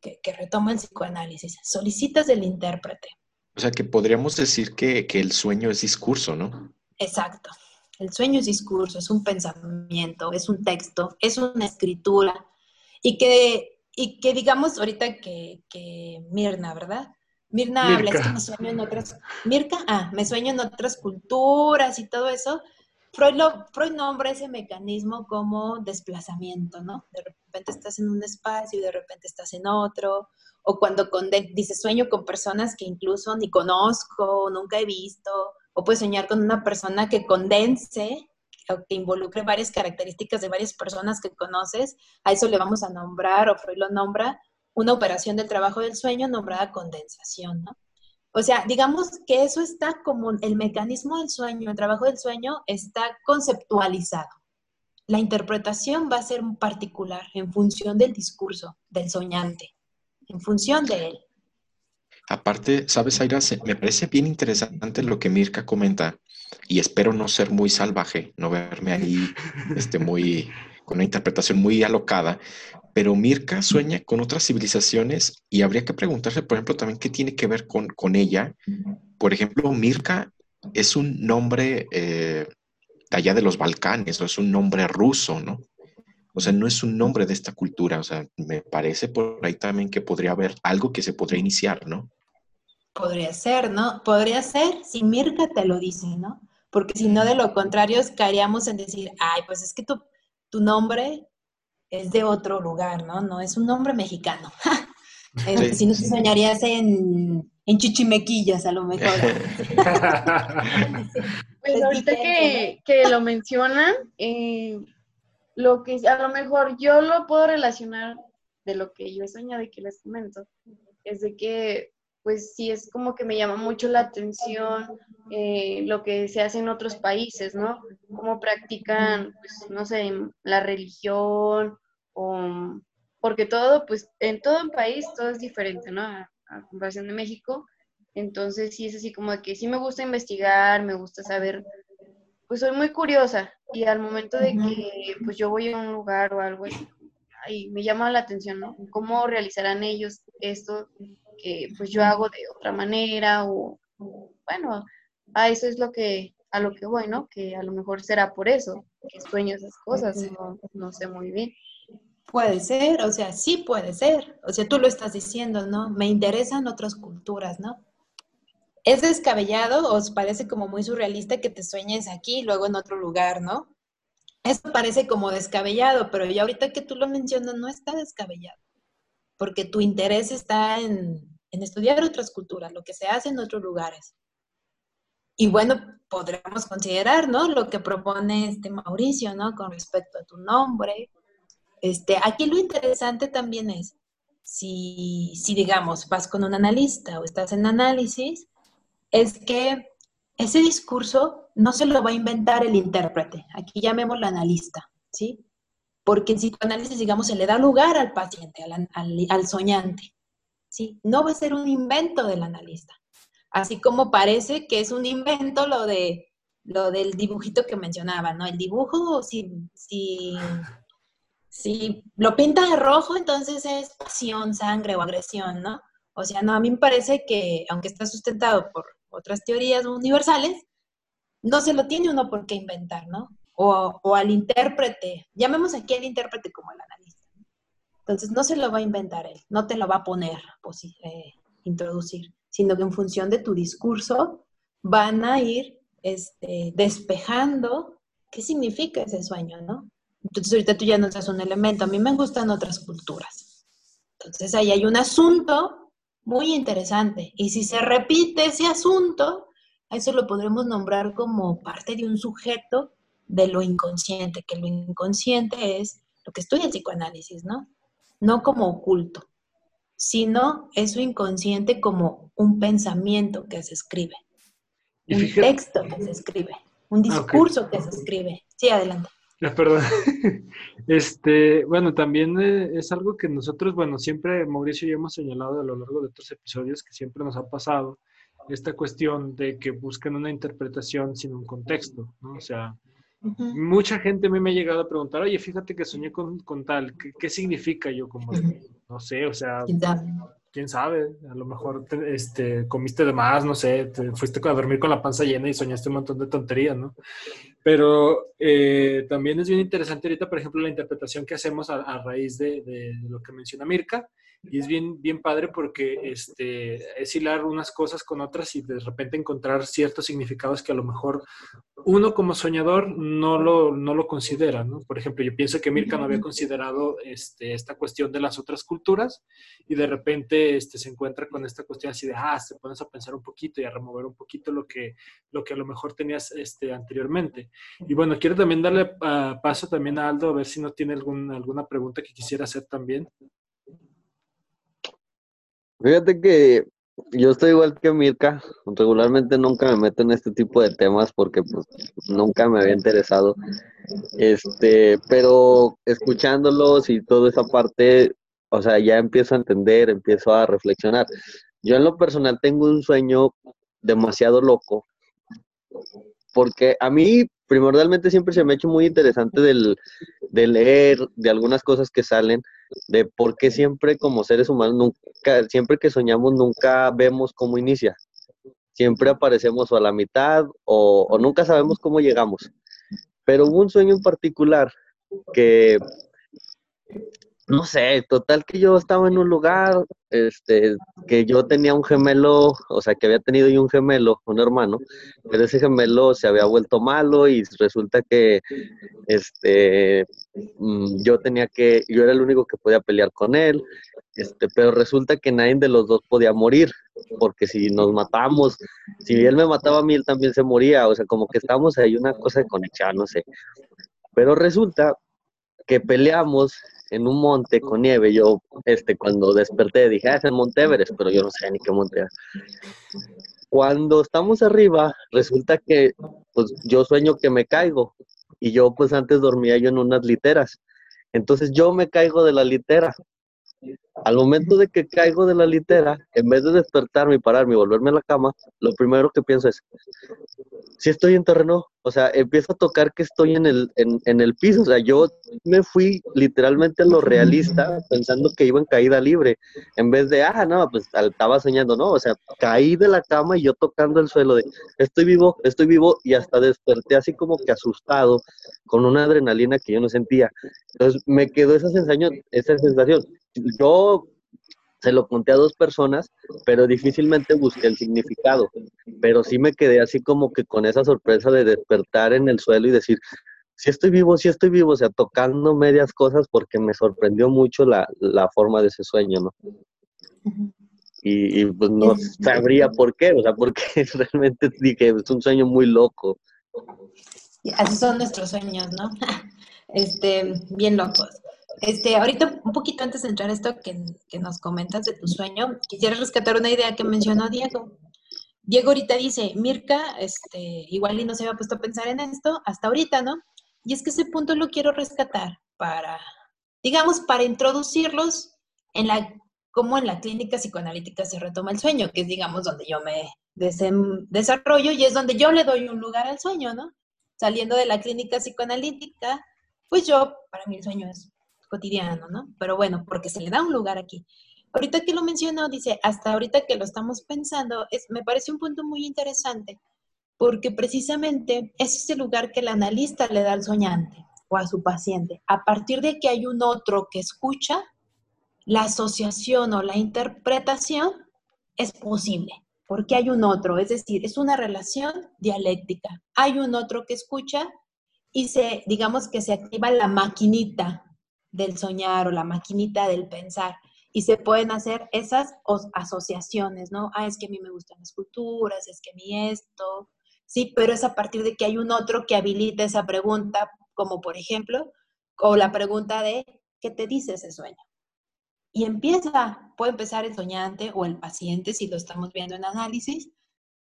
Que, retoma el psicoanálisis. Solicitas del intérprete. O sea, que podríamos decir que, el sueño es discurso, ¿no? Exacto. El sueño es discurso, es un pensamiento, es un texto, es una escritura. Y que, y que digamos ahorita que, Mirna, ¿verdad? Mirna habla, es que me sueño en otras. Mirka, ah, me sueño en otras culturas y todo eso. Freud, Freud nombra ese mecanismo como desplazamiento, ¿no? De repente estás en un espacio y de repente estás en otro, o cuando dices sueño con personas que incluso ni conozco, nunca he visto, o puedes soñar con una persona que condense o que involucre varias características de varias personas que conoces, a eso le vamos a nombrar, o Freud lo nombra, una operación del trabajo del sueño nombrada condensación. O sea, digamos que eso está como el mecanismo del sueño, el trabajo del sueño está conceptualizado. La interpretación va a ser particular en función del discurso del soñante, en función de él. Aparte, sabes, Aira, me parece bien interesante lo que Mirka comenta y espero no ser muy salvaje, no verme ahí este, muy, con una interpretación muy alocada, pero Mirka sueña con otras civilizaciones y habría que preguntarse, por ejemplo, también qué tiene que ver con, ella. Por ejemplo, Mirka es un nombre eh, de allá de los Balcanes, o es un nombre ruso, ¿no? O sea, no es un nombre de esta cultura, o sea, me parece por ahí también que podría haber algo que se podría iniciar, ¿no? Podría ser, ¿no? Podría ser si Mirka te lo dice, ¿no? porque si no, de lo contrario, caeríamos en decir, ay, pues es que tu, tu nombre es de otro lugar, ¿no? No es un nombre mexicano. Si no, te soñarías en, en chichimequillas, a lo mejor. pues ahorita que, que, lo mencionan, eh, lo que a lo mejor yo lo puedo relacionar de lo que yo he soñado y que les comento, es de que pues sí es como que me llama mucho la atención eh, lo que se hace en otros países, ¿no? Cómo practican, pues, no sé, la religión, o, porque todo, pues, en todo el país todo es diferente, ¿no? A, comparación de México. Entonces sí es así como que sí me gusta investigar, me gusta saber, pues soy muy curiosa y al momento de que pues yo voy a un lugar o algo así, ay, me llama la atención, ¿no? ¿Cómo realizarán ellos esto que pues yo hago de otra manera o, bueno, a eso es lo que, a lo que voy, ¿no? Que a lo mejor será por eso que sueño esas cosas, no, no sé muy bien. Puede ser, o sea, sí puede ser. O sea, tú lo estás diciendo, ¿no? Me interesan otras culturas, ¿no? ¿Es descabellado o os parece como muy surrealista que te sueñes aquí y luego en otro lugar, ¿no? Eso parece como descabellado, pero ya ahorita que tú lo mencionas, no está descabellado, porque tu interés está en, en estudiar otras culturas, lo que se hace en otros lugares. Y bueno, podríamos considerar, ¿no? Lo que propone este Mauricio, ¿no? Con respecto a tu nombre. Este, aquí lo interesante también es, si, si digamos, vas con un analista o estás en análisis, es que ese discurso no se lo va a inventar el intérprete. Aquí llamémoslo analista, ¿sí? Porque en psicoanálisis, digamos, se le da lugar al paciente, al, al soñante. ¿sí? No va a ser un invento del analista. Así como parece que es un invento lo de lo del dibujito que mencionaba, ¿no? El dibujo, si, si, si lo pinta de rojo, entonces es pasión, sangre o agresión, ¿no? O sea, no, a mí me parece que, aunque está sustentado por otras teorías universales, no se lo tiene uno por qué inventar, ¿no? O, o al intérprete, llamemos aquí al intérprete como el analista. Entonces no se lo va a inventar él, no te lo va a poner, pues, eh, introducir, sino que en función de tu discurso van a ir este, despejando qué significa ese sueño, ¿no? Entonces ahorita tú ya nos das un elemento, a mí me gustan otras culturas. Entonces ahí hay un asunto muy interesante y si se repite ese asunto, a eso lo podremos nombrar como parte de un sujeto de lo inconsciente, que lo inconsciente es lo que estudia el psicoanálisis, ¿no? no como oculto, sino eso inconsciente como un pensamiento que se escribe, un texto que se escribe, un ah, discurso que se escribe. Sí, adelante. Ah, perdón. Este, bueno, también eh, es algo que nosotros, bueno, siempre Mauricio y yo hemos señalado a lo largo de otros episodios que siempre nos ha pasado esta cuestión de que buscan una interpretación sin un contexto, ¿no? O sea, Mucha gente a mí me ha llegado a preguntar, oye, fíjate que soñé con, tal, ¿Qué, significa? Yo como, no sé, o sea, quién sabe, a lo mejor este, comiste de más, no sé, te fuiste a dormir con la panza llena y soñaste un montón de tonterías, ¿no? Pero eh, también es bien interesante ahorita, por ejemplo, la interpretación que hacemos a, raíz de, de, lo que menciona Mirka, y es bien, bien padre porque este, es hilar unas cosas con otras y de repente encontrar ciertos significados que a lo mejor uno como soñador no lo, no lo considera, ¿no? Por ejemplo, yo pienso que Mirka no había considerado este, esta cuestión de las otras culturas y de repente este, se encuentra con esta cuestión así de, ah, te pones a pensar un poquito y a remover un poquito lo que, lo que a lo mejor tenías este, anteriormente. Y bueno, quiero también darle ah, paso también a Aldo a ver si no tiene algún, alguna pregunta que quisiera hacer también. Fíjate que yo estoy igual que Mirka, regularmente nunca me meto en este tipo de temas porque pues nunca me había interesado. Este, pero escuchándolos y toda esa parte, o sea, ya empiezo a entender, empiezo a reflexionar. Yo en lo personal tengo un sueño demasiado loco porque a mí primordialmente siempre se me ha hecho muy interesante del, de leer, de algunas cosas que salen, de por qué siempre como seres humanos, nunca, siempre que soñamos, nunca vemos cómo inicia. Siempre aparecemos o a la mitad o, o nunca sabemos cómo llegamos. Pero hubo un sueño en particular que, no sé, total que yo estaba en un lugar, este, que yo tenía un gemelo, o sea, que había tenido yo un gemelo, un hermano, pero ese gemelo se había vuelto malo y resulta que, este, mm, yo tenía que, yo era el único que podía pelear con él, este, pero resulta que nadie de los dos podía morir, porque si nos matamos, si él me mataba a mí, él también se moría, o sea, como que estamos ahí una cosa de conexión, no sé. Pero resulta que peleamos en un monte con nieve. Yo, este, cuando desperté, dije, ah, es el Monte Everest, pero yo no sé ni qué monte era. Cuando estamos arriba, resulta que, pues, yo sueño que me caigo. Y yo, pues, antes dormía yo en unas literas. Entonces, yo me caigo de la litera. Al momento de que caigo de la litera, en vez de despertarme y pararme y volverme a la cama, lo primero que pienso es, si estoy en terreno, o sea, empiezo a tocar que estoy en el, en, el piso, o sea, yo me fui literalmente a lo realista, pensando que iba en caída libre, en vez de, ah, no, pues estaba soñando, no, o sea, caí de la cama y yo tocando el suelo de, estoy vivo, estoy vivo, y hasta desperté así como que asustado, con una adrenalina que yo no sentía. Entonces me quedó esa sensación, esa sensación. Yo se lo conté a dos personas, pero difícilmente busqué el significado. Pero sí me quedé así como que con esa sorpresa de despertar en el suelo y decir, sí estoy vivo, sí estoy vivo, o sea, tocando medias cosas porque me sorprendió mucho la, forma de ese sueño, ¿no? Y, pues no sabría por qué, o sea, porque realmente dije, es un sueño muy loco. Así son nuestros sueños, ¿no? Este, bien locos. Este, ahorita, un poquito antes de entrar a esto que, nos comentas de tu sueño, quisiera rescatar una idea que mencionó Diego. Diego ahorita dice, Mirka, este, igual y no se había puesto a pensar en esto hasta ahorita, ¿no? Y es que ese punto lo quiero rescatar para, digamos, para introducirlos en la, cómo en la clínica psicoanalítica se retoma el sueño, que es, digamos, donde yo me desarrollo y es donde yo le doy un lugar al sueño, ¿no? Saliendo de la clínica psicoanalítica, pues yo, para mí el sueño es cotidiano, ¿no? Pero bueno, porque se le da un lugar aquí. Ahorita que lo mencionó, dice, hasta ahorita que lo estamos pensando, es, me parece un punto muy interesante, porque precisamente ese es el lugar que el analista le da al soñante o a su paciente. A partir de que hay un otro que escucha, la asociación o la interpretación es posible, porque hay un otro, es decir, es una relación dialéctica. Hay un otro que escucha y se, digamos que se activa la maquinita del soñar o la maquinita del pensar. Y se pueden hacer esas asociaciones, ¿no? Ah, es que a mí me gustan las culturas, es que a mí esto, sí, pero es a partir de que hay un otro que habilita esa pregunta, como por ejemplo, o la pregunta de, ¿qué te dice ese sueño? Y empieza, puede empezar el soñante o el paciente, si lo estamos viendo en análisis,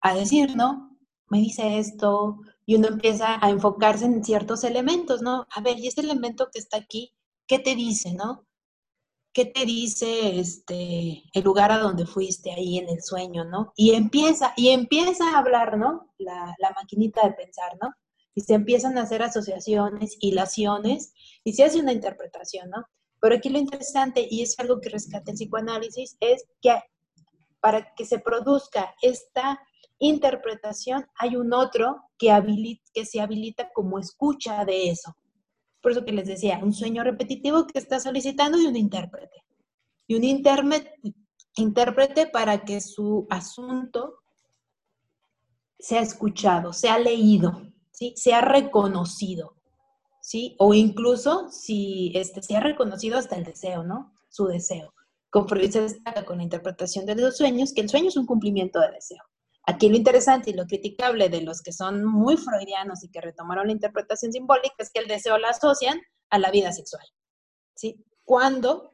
a decir, ¿no? Me dice esto, y uno empieza a enfocarse en ciertos elementos, ¿no? A ver, y este elemento que está aquí, ¿qué te dice, no? ¿Qué te dice este, el lugar a donde fuiste ahí en el sueño, no? Y empieza, y empieza a hablar, ¿no? La, maquinita de pensar, ¿no? Y se empiezan a hacer asociaciones, hilaciones, y se hace una interpretación, ¿no? Pero aquí lo interesante, y es algo que rescata el psicoanálisis, es que para que se produzca esta interpretación, hay un otro que, habilita, que se habilita como escucha de eso. Por eso que les decía, un sueño repetitivo que está solicitando y un intérprete. Y un intérprete para que su asunto sea escuchado, sea leído, ¿sí? sea reconocido, ¿sí? O incluso si este, sea reconocido hasta el deseo, ¿no? Su deseo. Como se destaca con la interpretación de los sueños, que el sueño es un cumplimiento de deseo. Aquí lo interesante y lo criticable de los que son muy freudianos y que retomaron la interpretación simbólica es que el deseo lo asocian a la vida sexual. ¿sí? Cuando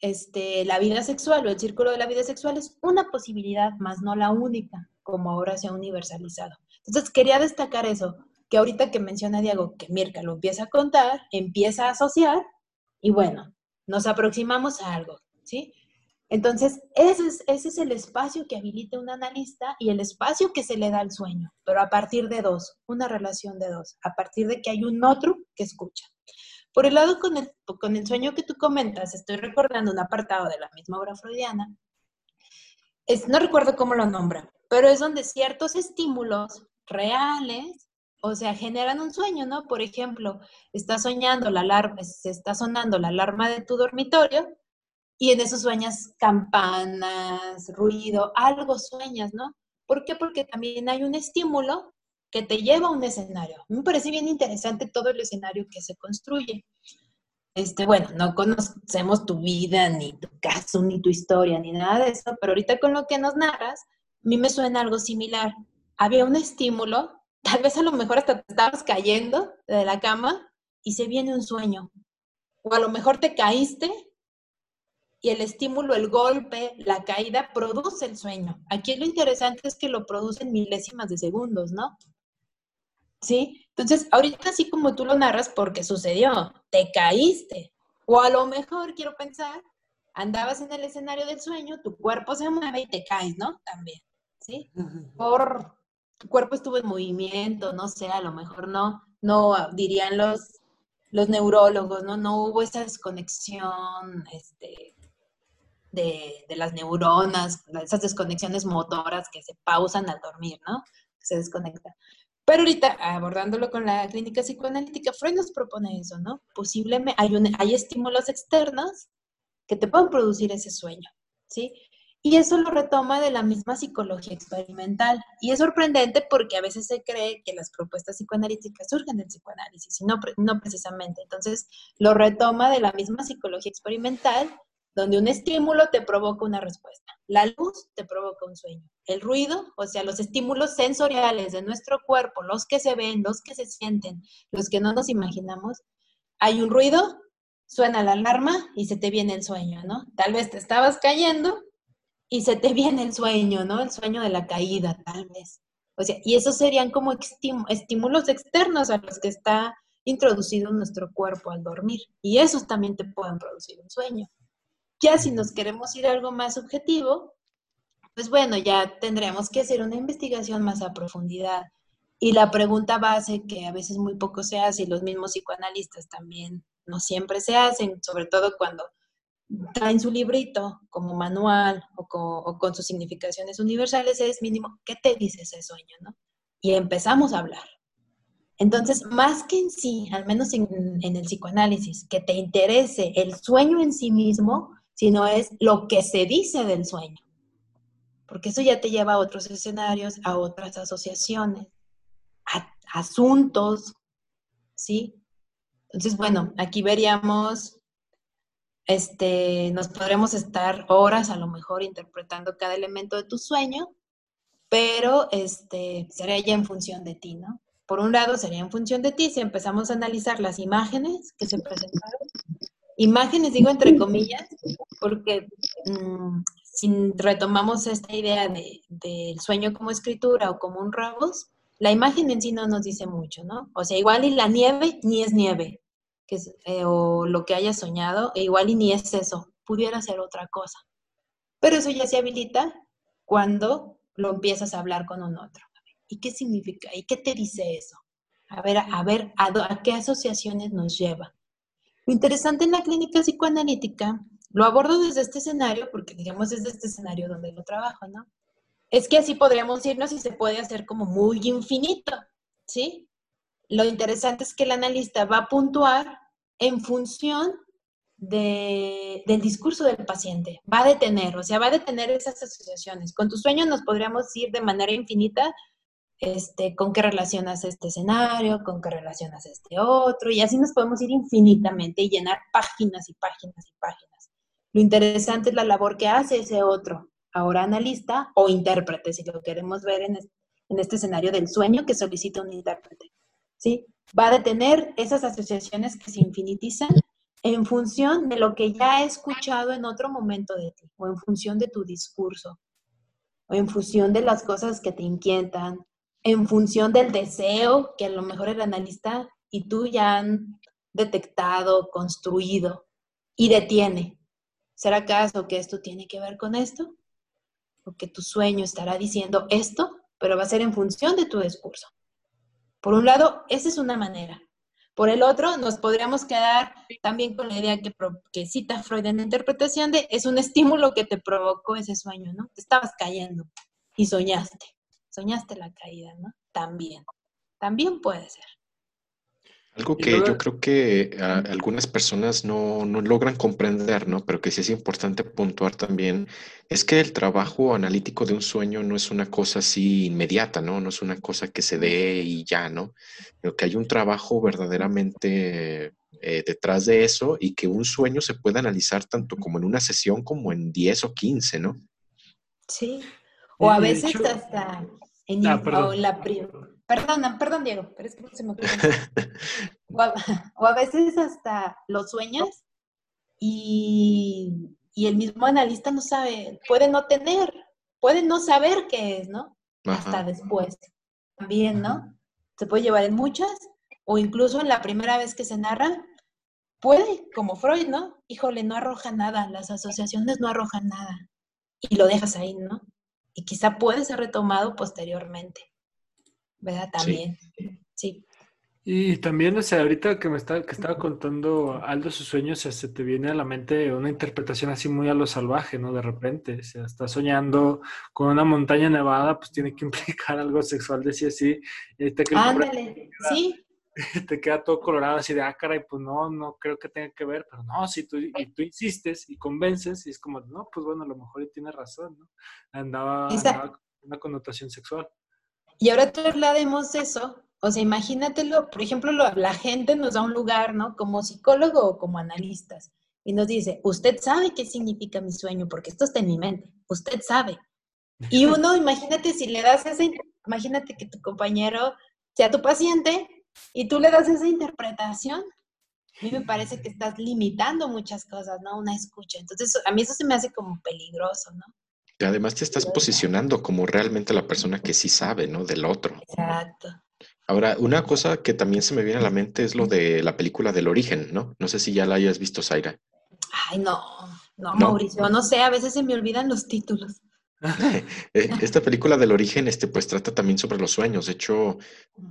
este, la vida sexual o el círculo de la vida sexual es una posibilidad, más no la única, como ahora se ha universalizado. Entonces, quería destacar eso, que ahorita que menciona Diego, que Mirka lo empieza a contar, empieza a asociar y bueno, nos aproximamos a algo, ¿sí? Entonces, ese es, el espacio que habilita un analista y el espacio que se le da al sueño, pero a partir de dos, una relación de dos, a partir de que hay un otro que escucha. Por el lado con el, sueño que tú comentas, estoy recordando un apartado de la misma obra freudiana, es, no recuerdo cómo lo nombra, pero es donde ciertos estímulos reales, o sea, generan un sueño, ¿no? Por ejemplo, está soñando la alarma, se está sonando la alarma de tu dormitorio y en eso sueñas campanas, ruido, algo sueñas, ¿no? ¿Por qué? Porque también hay un estímulo que te lleva a un escenario. Me parece bien interesante todo el escenario que se construye. Este, bueno, no conocemos tu vida, ni tu caso, ni tu historia, ni nada de eso, pero ahorita con lo que nos narras, a mí me suena algo similar. Había un estímulo, tal vez a lo mejor hasta te estabas cayendo de la cama y se viene un sueño. O a lo mejor te caíste y el estímulo, el golpe, la caída produce el sueño. Aquí lo interesante es que lo producen milésimas de segundos, ¿no? ¿Sí? Entonces, ahorita así como tú lo narras, porque sucedió, te caíste. O a lo mejor, quiero pensar, andabas en el escenario del sueño, tu cuerpo se mueve y te caes, ¿no? También, ¿sí? Por tu cuerpo estuvo en movimiento, no sé, a lo mejor no, no dirían los, los neurólogos, ¿no? No hubo esa desconexión, este, de, las neuronas, esas desconexiones motoras que se pausan al dormir, ¿no? se desconectan. Pero ahorita, abordándolo con la clínica psicoanalítica, Freud nos propone eso, ¿no? Posiblemente hay, estímulos externos que te pueden producir ese sueño, ¿sí? Y eso lo retoma de la misma psicología experimental. Y es sorprendente porque a veces se cree que las propuestas psicoanalíticas surgen del psicoanálisis y no precisamente. Entonces, lo retoma de la misma psicología experimental donde un estímulo te provoca una respuesta. La luz te provoca un sueño. El ruido, o sea, los estímulos sensoriales de nuestro cuerpo, los que se ven, los que se sienten, los que no nos imaginamos, hay un ruido, suena la alarma y se te viene el sueño, ¿no? Tal vez te estabas cayendo y se te viene el sueño, ¿no? El sueño de la caída, tal vez. O sea, y esos serían como estímulos externos a los que está introducido nuestro cuerpo al dormir. Y esos también te pueden producir un sueño. Ya si nos queremos ir a algo más objetivo, pues bueno, ya tendremos que hacer una investigación más a profundidad. Y la pregunta base, que a veces muy poco se hace, y los mismos psicoanalistas también no siempre se hacen, sobre todo cuando traen su librito como manual o con, sus significaciones universales, es mínimo, ¿qué te dice ese sueño? ¿no? Y empezamos a hablar. Entonces, más que en sí, al menos en, en el psicoanálisis, que te interese el sueño en sí mismo, sino es lo que se dice del sueño. Porque eso ya te lleva a otros escenarios, a otras asociaciones, a asuntos, ¿sí? Entonces, bueno, aquí veríamos, este, nos podremos estar horas a lo mejor interpretando cada elemento de tu sueño, pero este, sería ya en función de ti, ¿no? Por un lado, sería en función de ti si empezamos a analizar las imágenes que se presentaron Imágenes, digo entre comillas, porque mm, si retomamos esta idea del sueño como escritura o como un rabos, la imagen en sí no nos dice mucho, ¿no? O sea, igual y la nieve ni es nieve, que eh, o lo que haya soñado, e igual y ni es eso, pudiera ser otra cosa. Pero eso ya se habilita cuando lo empiezas a hablar con un otro. ¿Y qué significa? ¿Y qué te dice eso? A ver, a ver, a qué asociaciones nos lleva? Lo interesante en la clínica psicoanalítica, lo abordo desde este escenario, porque digamos desde este escenario donde lo trabajo, ¿no? Es que así podríamos irnos y se puede hacer como muy infinito, ¿sí? Lo interesante es que el analista va a puntuar en función del discurso del paciente, va a detener, o sea, va a detener esas asociaciones. Con tu sueño nos podríamos ir de manera infinita este, con qué relacionas este escenario, con qué relacionas este otro, y así nos podemos ir infinitamente y llenar páginas y páginas y páginas. Lo interesante es la labor que hace ese otro, ahora analista o intérprete, si lo queremos ver en este, en este escenario del sueño que solicita un intérprete. ¿sí? Va a detener esas asociaciones que se infinitizan en función de lo que ya he escuchado en otro momento de ti, o en función de tu discurso, o en función de las cosas que te inquietan, en función del deseo que a lo mejor el analista y tú ya han detectado, construido y detiene. ¿Será acaso que esto tiene que ver con esto? Porque tu sueño estará diciendo esto, pero va a ser en función de tu discurso. Por un lado, esa es una manera. Por el otro, nos podríamos quedar también con la idea que, que cita Freud en la interpretación de es un estímulo que te provocó ese sueño, ¿no? Te estabas cayendo y soñaste soñaste la caída, ¿no? También, también puede ser. Algo que yo creo que algunas personas no, no, logran comprender, ¿no? Pero que sí es importante puntuar también, es que el trabajo analítico de un sueño no es una cosa así inmediata, ¿no? No es una cosa que se dé y ya, ¿no? Pero que hay un trabajo verdaderamente eh, detrás de eso y que un sueño se puede analizar tanto como en una sesión como en 10 o 15, ¿no? Sí. O a veces hasta en, ah, la Perdón, perdón, Diego, pero es que no se me ocurre. o, a, veces hasta lo sueñas y, el mismo analista no sabe, puede no tener, puede no saber qué es, ¿no? Hasta después. También, ¿no? Se puede llevar en muchas, o incluso en la primera vez que se narra, puede, como Freud, ¿no? Híjole, no arroja nada, las asociaciones no arrojan nada. Y lo dejas ahí, ¿no? Y quizá puede ser retomado posteriormente. ¿verdad? También, sí. Y también, o sea, ahorita que me está, que estaba contando Aldo sus sueños, o sea, se te viene a la mente una interpretación así muy a lo salvaje, ¿no? De repente, o sea, está soñando con una montaña nevada, pues tiene que implicar algo sexual, decía así. Y te Ándale, sí. Te queda todo colorado así de ácara y pues no, no creo que tenga que ver, pero no, si tú, y tú insistes y convences y es como, no, pues bueno, a lo mejor tiene razón, ¿no? Andaba, andaba con una connotación sexual. Y ahora traslademos eso, o sea, imagínatelo, por ejemplo, la gente nos da un lugar, ¿no? Como psicólogo o como analistas, y nos dice, usted sabe qué significa mi sueño, porque esto está en mi mente, usted sabe. Y uno, imagínate si le das ese, imagínate que tu compañero sea tu paciente y tú le das esa interpretación. A mí me parece que estás limitando muchas cosas, ¿no? Una escucha. Entonces, a mí eso se me hace como peligroso, ¿no? Además te estás posicionando como realmente la persona que sí sabe, ¿no? Del otro. Exacto. Ahora, una cosa que también se me viene a la mente es lo de la película del origen, ¿no? No sé si ya la hayas visto, Zaira. Ay, no, no, Mauricio, no sé, a veces se me olvidan los títulos. Eh, esta película del origen, este, pues trata también sobre los sueños. De hecho,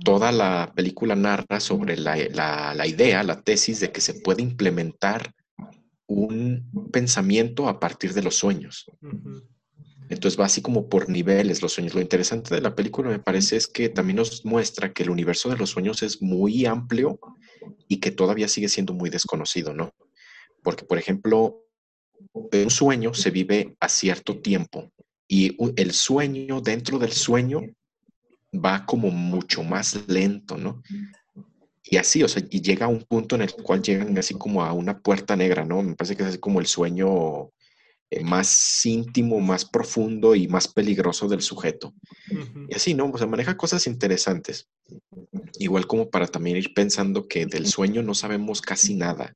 toda la película narra sobre la, la idea, la tesis de que se puede implementar un pensamiento a partir de los sueños. Entonces va así como por niveles los sueños. Lo interesante de la película me parece es que también nos muestra que el universo de los sueños es muy amplio y que todavía sigue siendo muy desconocido, ¿no? Porque, por ejemplo, un sueño se vive a cierto tiempo y el sueño dentro del sueño va como mucho más lento, ¿no? Y así, o sea, y llega a un punto en el cual llegan así como a una puerta negra, ¿no? Me parece que es así como el sueño eh, más íntimo, más profundo y más peligroso del sujeto. Y así, ¿no? O sea, maneja cosas interesantes. Igual como para también ir pensando que del sueño no sabemos casi nada,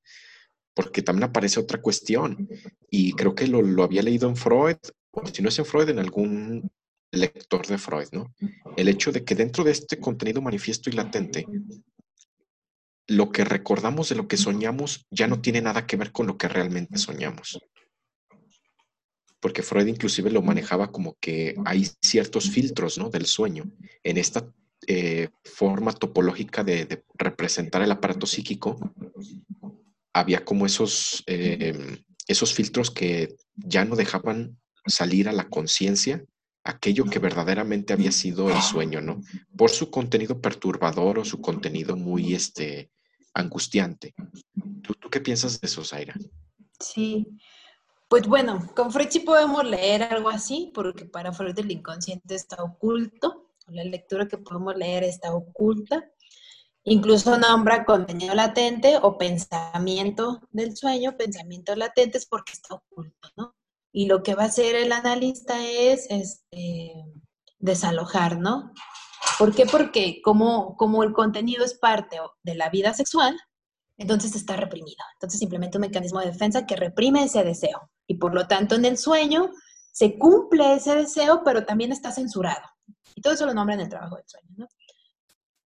porque también aparece otra cuestión. Y creo que lo, lo había leído en Freud, o si no es en Freud, en algún lector de Freud, ¿no? El hecho de que dentro de este contenido manifiesto y latente, lo que recordamos de lo que soñamos ya no tiene nada que ver con lo que realmente soñamos porque Freud inclusive lo manejaba como que hay ciertos filtros ¿no? del sueño. En esta eh, forma topológica de, representar el aparato psíquico, había como esos, em, esos filtros que ya no dejaban salir a la conciencia aquello que verdaderamente había sido el sueño, ¿no? Por su contenido perturbador o su contenido muy este, angustiante. ¿Tú, ¿Tú qué piensas de eso, Zaira? Sí, pues bueno, con Freud sí podemos leer algo así, porque para Freud el inconsciente está oculto, la lectura que podemos leer está oculta. Incluso nombra contenido latente o pensamiento del sueño, pensamientos latentes porque está oculto, ¿no? Y lo que va a hacer el analista es este, desalojar, ¿no? ¿Por qué? Porque como, el contenido es parte de la vida sexual, entonces está reprimido. Entonces simplemente un mecanismo de defensa que reprime ese deseo. Y por lo tanto en el sueño se cumple ese deseo, pero también está censurado. Y todo eso lo nombra en el trabajo del sueño, ¿no?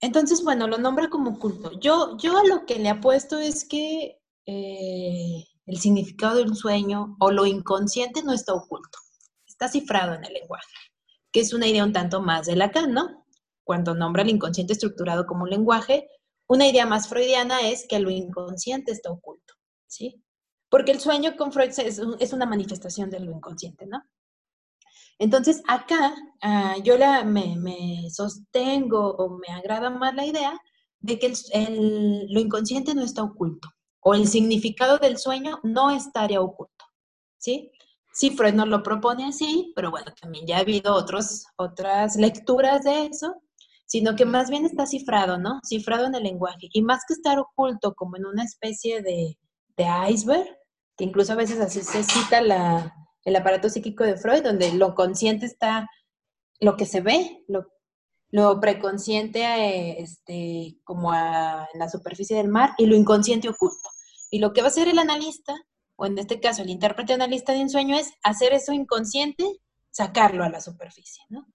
Entonces, bueno, lo nombra como culto. Yo, yo a lo que le apuesto es que eh, el significado de un sueño o lo inconsciente no está oculto, está cifrado en el lenguaje, que es una idea un tanto más de Lacan, ¿no? Cuando nombra el inconsciente estructurado como un lenguaje, una idea más freudiana es que lo inconsciente está oculto, ¿sí? Porque el sueño con Freud es, una manifestación de lo inconsciente, ¿no? Entonces, acá ah, yo la, me, sostengo o me agrada más la idea de que lo inconsciente no está oculto o el significado del sueño no estaría oculto, ¿sí? Freud nos lo propone así, pero bueno, también ya ha habido otros, otras lecturas de eso, sino que más bien está cifrado, ¿no? Cifrado en el lenguaje. Y más que estar oculto como en una especie de, de iceberg, que incluso a veces así se cita el aparato psíquico de Freud, donde lo consciente está lo que se ve, lo, lo preconsciente eh, este, como en la superficie del mar y lo inconsciente oculto. Y lo que va a hacer el analista, o en este caso el intérprete analista de un sueño, es hacer eso inconsciente, sacarlo a la superficie, ¿no?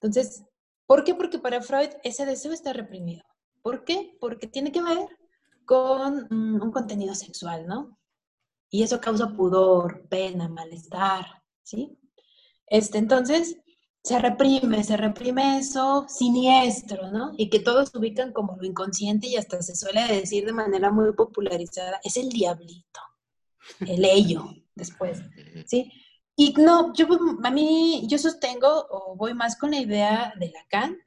Entonces, ¿por qué? Porque para Freud ese deseo está reprimido. ¿Por qué? Porque tiene que ver con mm, un contenido sexual, ¿no? Y eso causa pudor, pena, malestar, ¿sí? Este, entonces, se reprime, se reprime eso siniestro, ¿no? Y que todos ubican como lo inconsciente y hasta se suele decir de manera muy popularizada, es el diablito, el ello, después, ¿sí? Y no, yo a mí, yo sostengo o voy más con la idea de Lacan,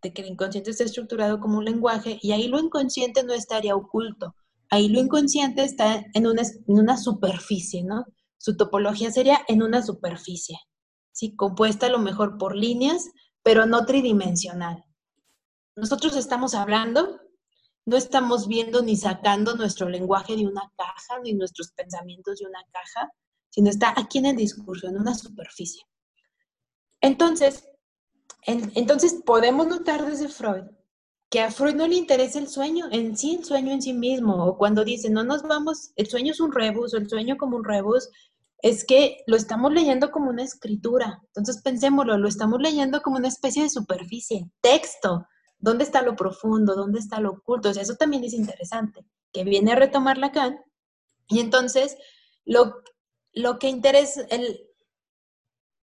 de que el inconsciente está estructurado como un lenguaje y ahí lo inconsciente no estaría oculto, ahí lo inconsciente está en una, en una superficie, ¿no? Su topología sería en una superficie. ¿Sí? compuesta a lo mejor por líneas, pero no tridimensional. Nosotros estamos hablando, no estamos viendo ni sacando nuestro lenguaje de una caja, ni nuestros pensamientos de una caja, sino está aquí en el discurso, en una superficie. Entonces, entonces podemos notar desde Freud que a Freud no le interesa el sueño en sí, el sueño en sí mismo, o cuando dice, no nos vamos, el sueño es un rebus, o el sueño como un rebus, es que lo estamos leyendo como una escritura. Entonces pensémoslo, lo estamos leyendo como una especie de superficie, texto. ¿Dónde está lo profundo? ¿Dónde está lo oculto? O sea, eso también es interesante, que viene a retomar Lacan. Y entonces, lo, lo que interesa, el,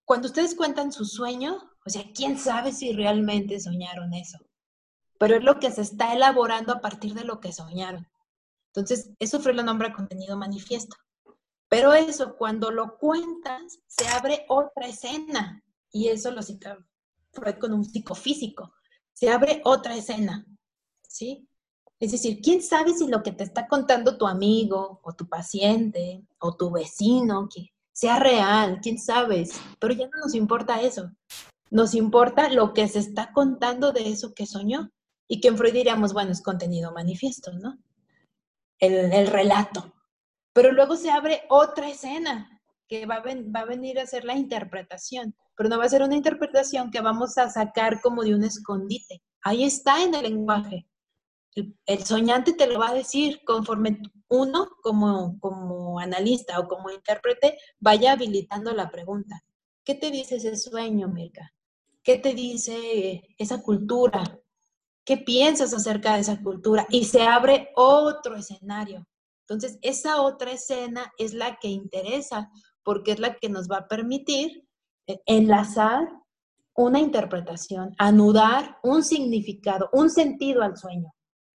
cuando ustedes cuentan su sueño, o sea, ¿quién sabe si realmente soñaron eso? Pero es lo que se está elaborando a partir de lo que soñaron. Entonces, eso fue lo nombra contenido manifiesto. Pero eso, cuando lo cuentas, se abre otra escena. Y eso lo cita Freud con un psicofísico. Se abre otra escena. ¿Sí? Es decir, ¿quién sabe si lo que te está contando tu amigo o tu paciente o tu vecino que sea real? ¿Quién sabe? Pero ya no nos importa eso. Nos importa lo que se está contando de eso que soñó. Y que en Freud diríamos, bueno, es contenido manifiesto, ¿no? El, el relato. Pero luego se abre otra escena que va a, venir a ser la interpretación, pero no va a ser una interpretación que vamos a sacar como de un escondite. Ahí está en el lenguaje. El, soñante te lo va a decir conforme uno como, como analista o como intérprete vaya habilitando la pregunta. ¿Qué te dice ese sueño, Mirka? ¿Qué te dice esa cultura? ¿Qué piensas acerca de esa cultura? Y se abre otro escenario. Entonces, esa otra escena es la que interesa porque es la que nos va a permitir eh, enlazar una interpretación, anudar un significado, un sentido al sueño,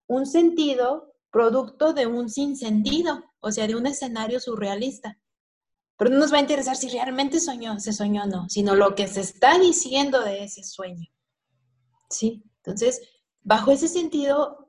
un sentido producto de un sinsentido, o sea, de un escenario surrealista. Pero no nos va a interesar si realmente soñó, se soñó o no, sino lo que se está diciendo de ese sueño. ¿Sí? Entonces, bajo ese sentido,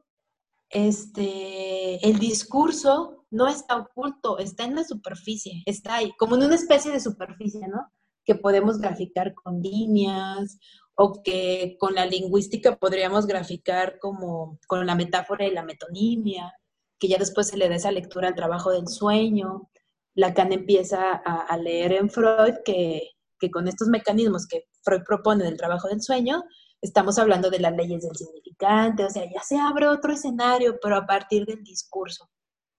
este, el discurso no está oculto, está en la superficie, está ahí, como en una especie de superficie, ¿no? Que podemos graficar con líneas o que con la lingüística podríamos graficar como con la metáfora y la metonimia, que ya después se le da esa lectura al trabajo del sueño. Lacan empieza a, leer en Freud que, que con estos mecanismos que Freud propone del trabajo del sueño, estamos hablando de las leyes del significante, o sea, ya se abre otro escenario, pero a partir del discurso.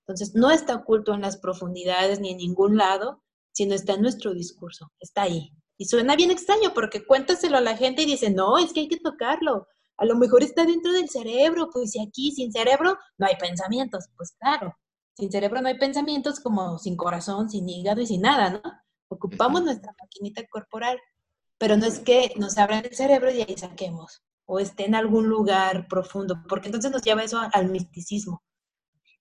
Entonces, no está oculto en las profundidades ni en ningún lado, sino está en nuestro discurso, está ahí. Y suena bien extraño porque cuéntaselo a la gente y dice, no, es que hay que tocarlo. A lo mejor está dentro del cerebro, pues si aquí sin cerebro no hay pensamientos, pues claro, sin cerebro no hay pensamientos como sin corazón, sin hígado y sin nada, ¿no? Ocupamos nuestra maquinita corporal pero no es que nos abran el cerebro y ahí saquemos, o esté en algún lugar profundo, porque entonces nos lleva eso al misticismo.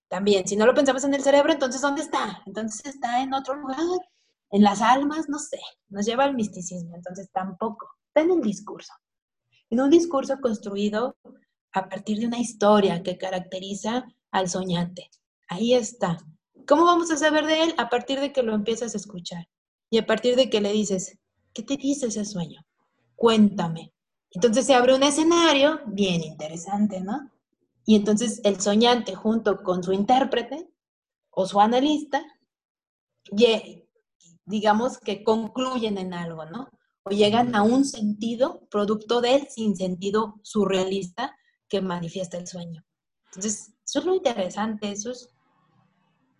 También, si no lo pensamos en el cerebro, entonces ¿dónde está? Entonces está en otro lugar, en las almas, no sé, nos lleva al misticismo, entonces tampoco, está en el discurso. En un discurso construido a partir de una historia que caracteriza al soñante. Ahí está. ¿Cómo vamos a saber de él? A partir de que lo empiezas a escuchar y a partir de que le dices, ¿qué te dice ese sueño? Cuéntame. Entonces se abre un escenario bien interesante, ¿no? Y entonces el soñante junto con su intérprete o su analista, digamos que concluyen en algo, ¿no? O llegan a un sentido producto del sin sentido surrealista que manifiesta el sueño. Entonces, eso es lo interesante, eso es,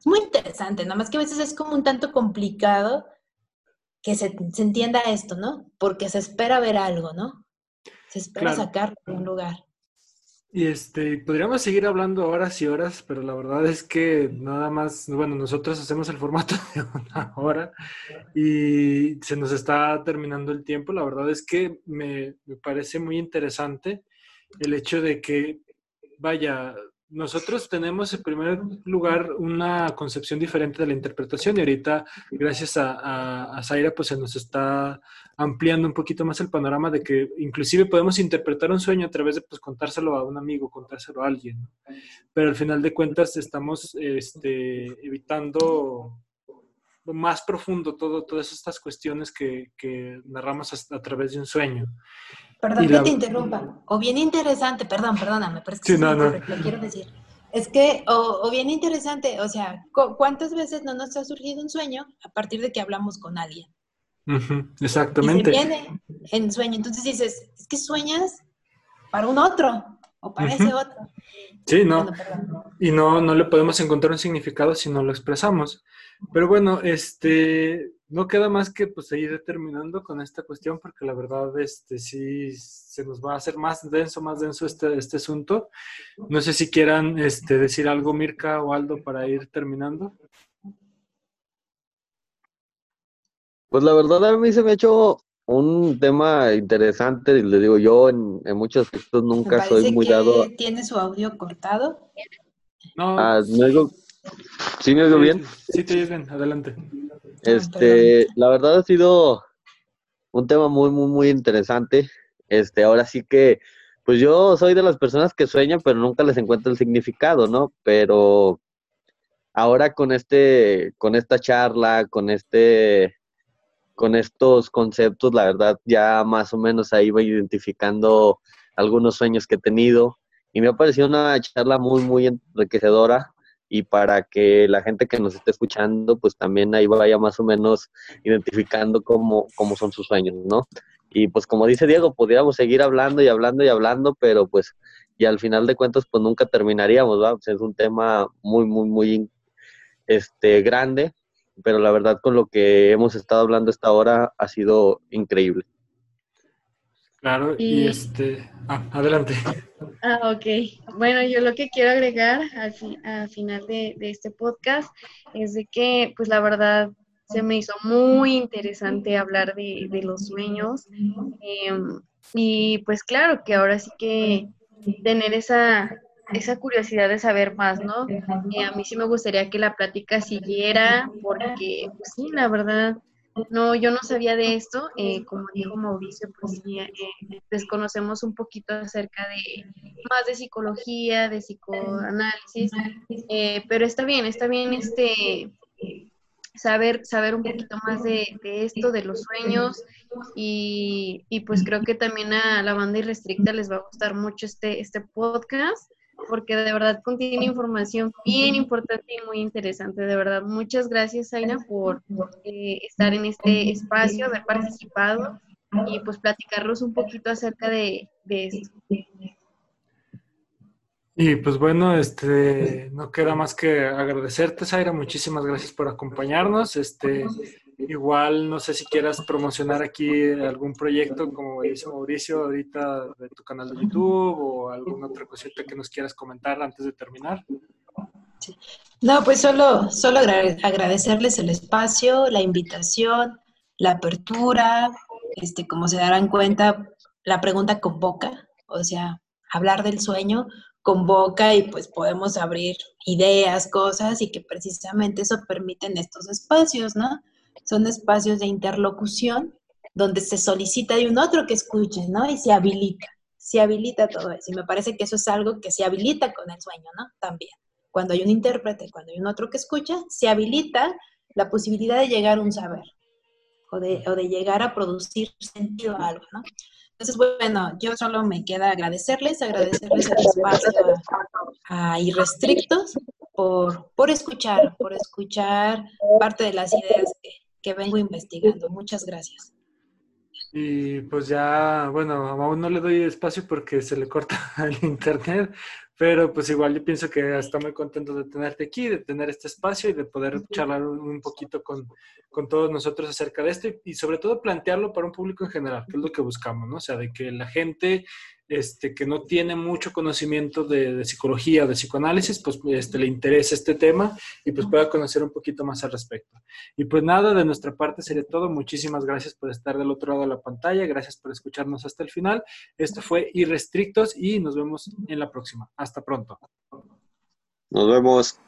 muy interesante, nada más que a veces es como un tanto complicado que se, entienda esto, ¿no? Porque se espera ver algo, ¿no? Se espera sacar de un lugar. Y este, podríamos seguir hablando horas y horas, pero la verdad es que nada más, bueno, nosotros hacemos el formato de una hora y se nos está terminando el tiempo. La verdad es que me, me parece muy interesante el hecho de que, vaya, nosotros tenemos en primer lugar una concepción diferente de la interpretación y ahorita gracias a, a, Zaira pues se nos está ampliando un poquito más el panorama de que inclusive podemos interpretar un sueño a través de pues contárselo a un amigo, contárselo a alguien, pero al final de cuentas estamos este, evitando más profundo todo, todas estas cuestiones que, que narramos a través de un sueño. Perdón que te interrumpa. O bien interesante, perdón, perdóname, pero es que sí, no, no. lo quiero decir. Es que, o, bien interesante, o sea, ¿cuántas veces no nos ha surgido un sueño a partir de que hablamos con alguien? exactamente. Y viene en sueño. Entonces dices, es que sueñas para un otro o para ese otro. Sí, no. y no, no le podemos encontrar un significado si no lo expresamos. Pero bueno, este, no queda más que pues seguir terminando con esta cuestión porque la verdad este sí se nos va a hacer más denso, más denso este, este asunto. No sé si quieran este, decir algo Mirka o Aldo para ir terminando. Pues la verdad a mí se me ha hecho un tema interesante, le digo yo en, muchos aspectos nunca soy muy dado. ¿Tiene su audio cortado? No. Ah, ¿Sí me oigo bien? Sí, te oyes bien, adelante. Este, la verdad ha sido un tema muy, muy, muy interesante. Este, ahora sí que, pues yo soy de las personas que sueñan, pero nunca les encuentro el significado, ¿no? Pero ahora con este, con esta charla, con este, con estos conceptos, la verdad ya más o menos ahí voy identificando algunos sueños que he tenido y me ha parecido una charla muy, muy enriquecedora y para que la gente que nos esté escuchando, pues también ahí vaya más o menos identificando cómo, cómo son sus sueños, ¿no? Y pues como dice Diego, podríamos seguir hablando y hablando y hablando, pero pues y al final de cuentas pues nunca terminaríamos, ¿va? Es un tema muy, muy, muy este, grande, pero la verdad con lo que hemos estado hablando esta hora ha sido increíble. Claro, y, este, ah, adelante. Ah, ok. Bueno, yo lo que quiero agregar al, final de, este podcast es de que, pues la verdad, se me hizo muy interesante hablar de, los sueños. Em, y pues claro que ahora sí que tener esa, esa curiosidad de saber más, ¿no? Y a mí sí me gustaría que la plática siguiera, porque, pues sí, la verdad, no, yo no sabía de esto, eh, como dijo Mauricio, pues sí, eh, desconocemos un poquito acerca de más de psicología, de psicoanálisis, eh, pero está bien, está bien este saber, saber un poquito más de, esto, de los sueños, y, y, pues creo que también a la banda irrestricta les va a gustar mucho este, este podcast porque de verdad contiene información bien importante y muy interesante. De verdad, muchas gracias, Aina, por eh, estar en este espacio, haber participado y pues platicarnos un poquito acerca de, de esto. Y pues bueno, este, no queda más que agradecerte, Zaira. Muchísimas gracias por acompañarnos. Este, igual no sé si quieras promocionar aquí algún proyecto, como dice Mauricio, ahorita de tu canal de YouTube o alguna otra cosita que nos quieras comentar antes de terminar. No, pues solo, solo agradecerles el espacio, la invitación, la apertura. Este, como se darán cuenta, la pregunta convoca, o sea, hablar del sueño convoca y pues podemos abrir ideas, cosas y que precisamente eso permiten estos espacios, ¿no? Son espacios de interlocución donde se solicita de un otro que escuche, ¿no? Y se habilita, se habilita todo eso. Y me parece que eso es algo que se habilita con el sueño, ¿no? También. Cuando hay un intérprete, cuando hay un otro que escucha, se habilita la posibilidad de llegar a un saber o de, o de llegar a producir sentido a algo, ¿no? Entonces, bueno, yo solo me queda agradecerles, agradecerles el espacio a, Irrestrictos por, por escuchar, por escuchar parte de las ideas que, que vengo investigando. Muchas gracias. Y pues ya, bueno, aún no le doy espacio porque se le corta el internet, pero pues igual yo pienso que está muy contento de tenerte aquí, de tener este espacio y de poder charlar un, poquito con, con, todos nosotros acerca de esto y, sobre todo plantearlo para un público en general, que es lo que buscamos, ¿no? O sea, de que la gente este, que no tiene mucho conocimiento de, psicología o de psicoanálisis, pues este, le interesa este tema y pues pueda conocer un poquito más al respecto. Y pues nada, de nuestra parte sería todo. Muchísimas gracias por estar del otro lado de la pantalla, gracias por escucharnos hasta el final. Esto fue Irrestrictos y nos vemos en la próxima. Hasta pronto. Nos vemos.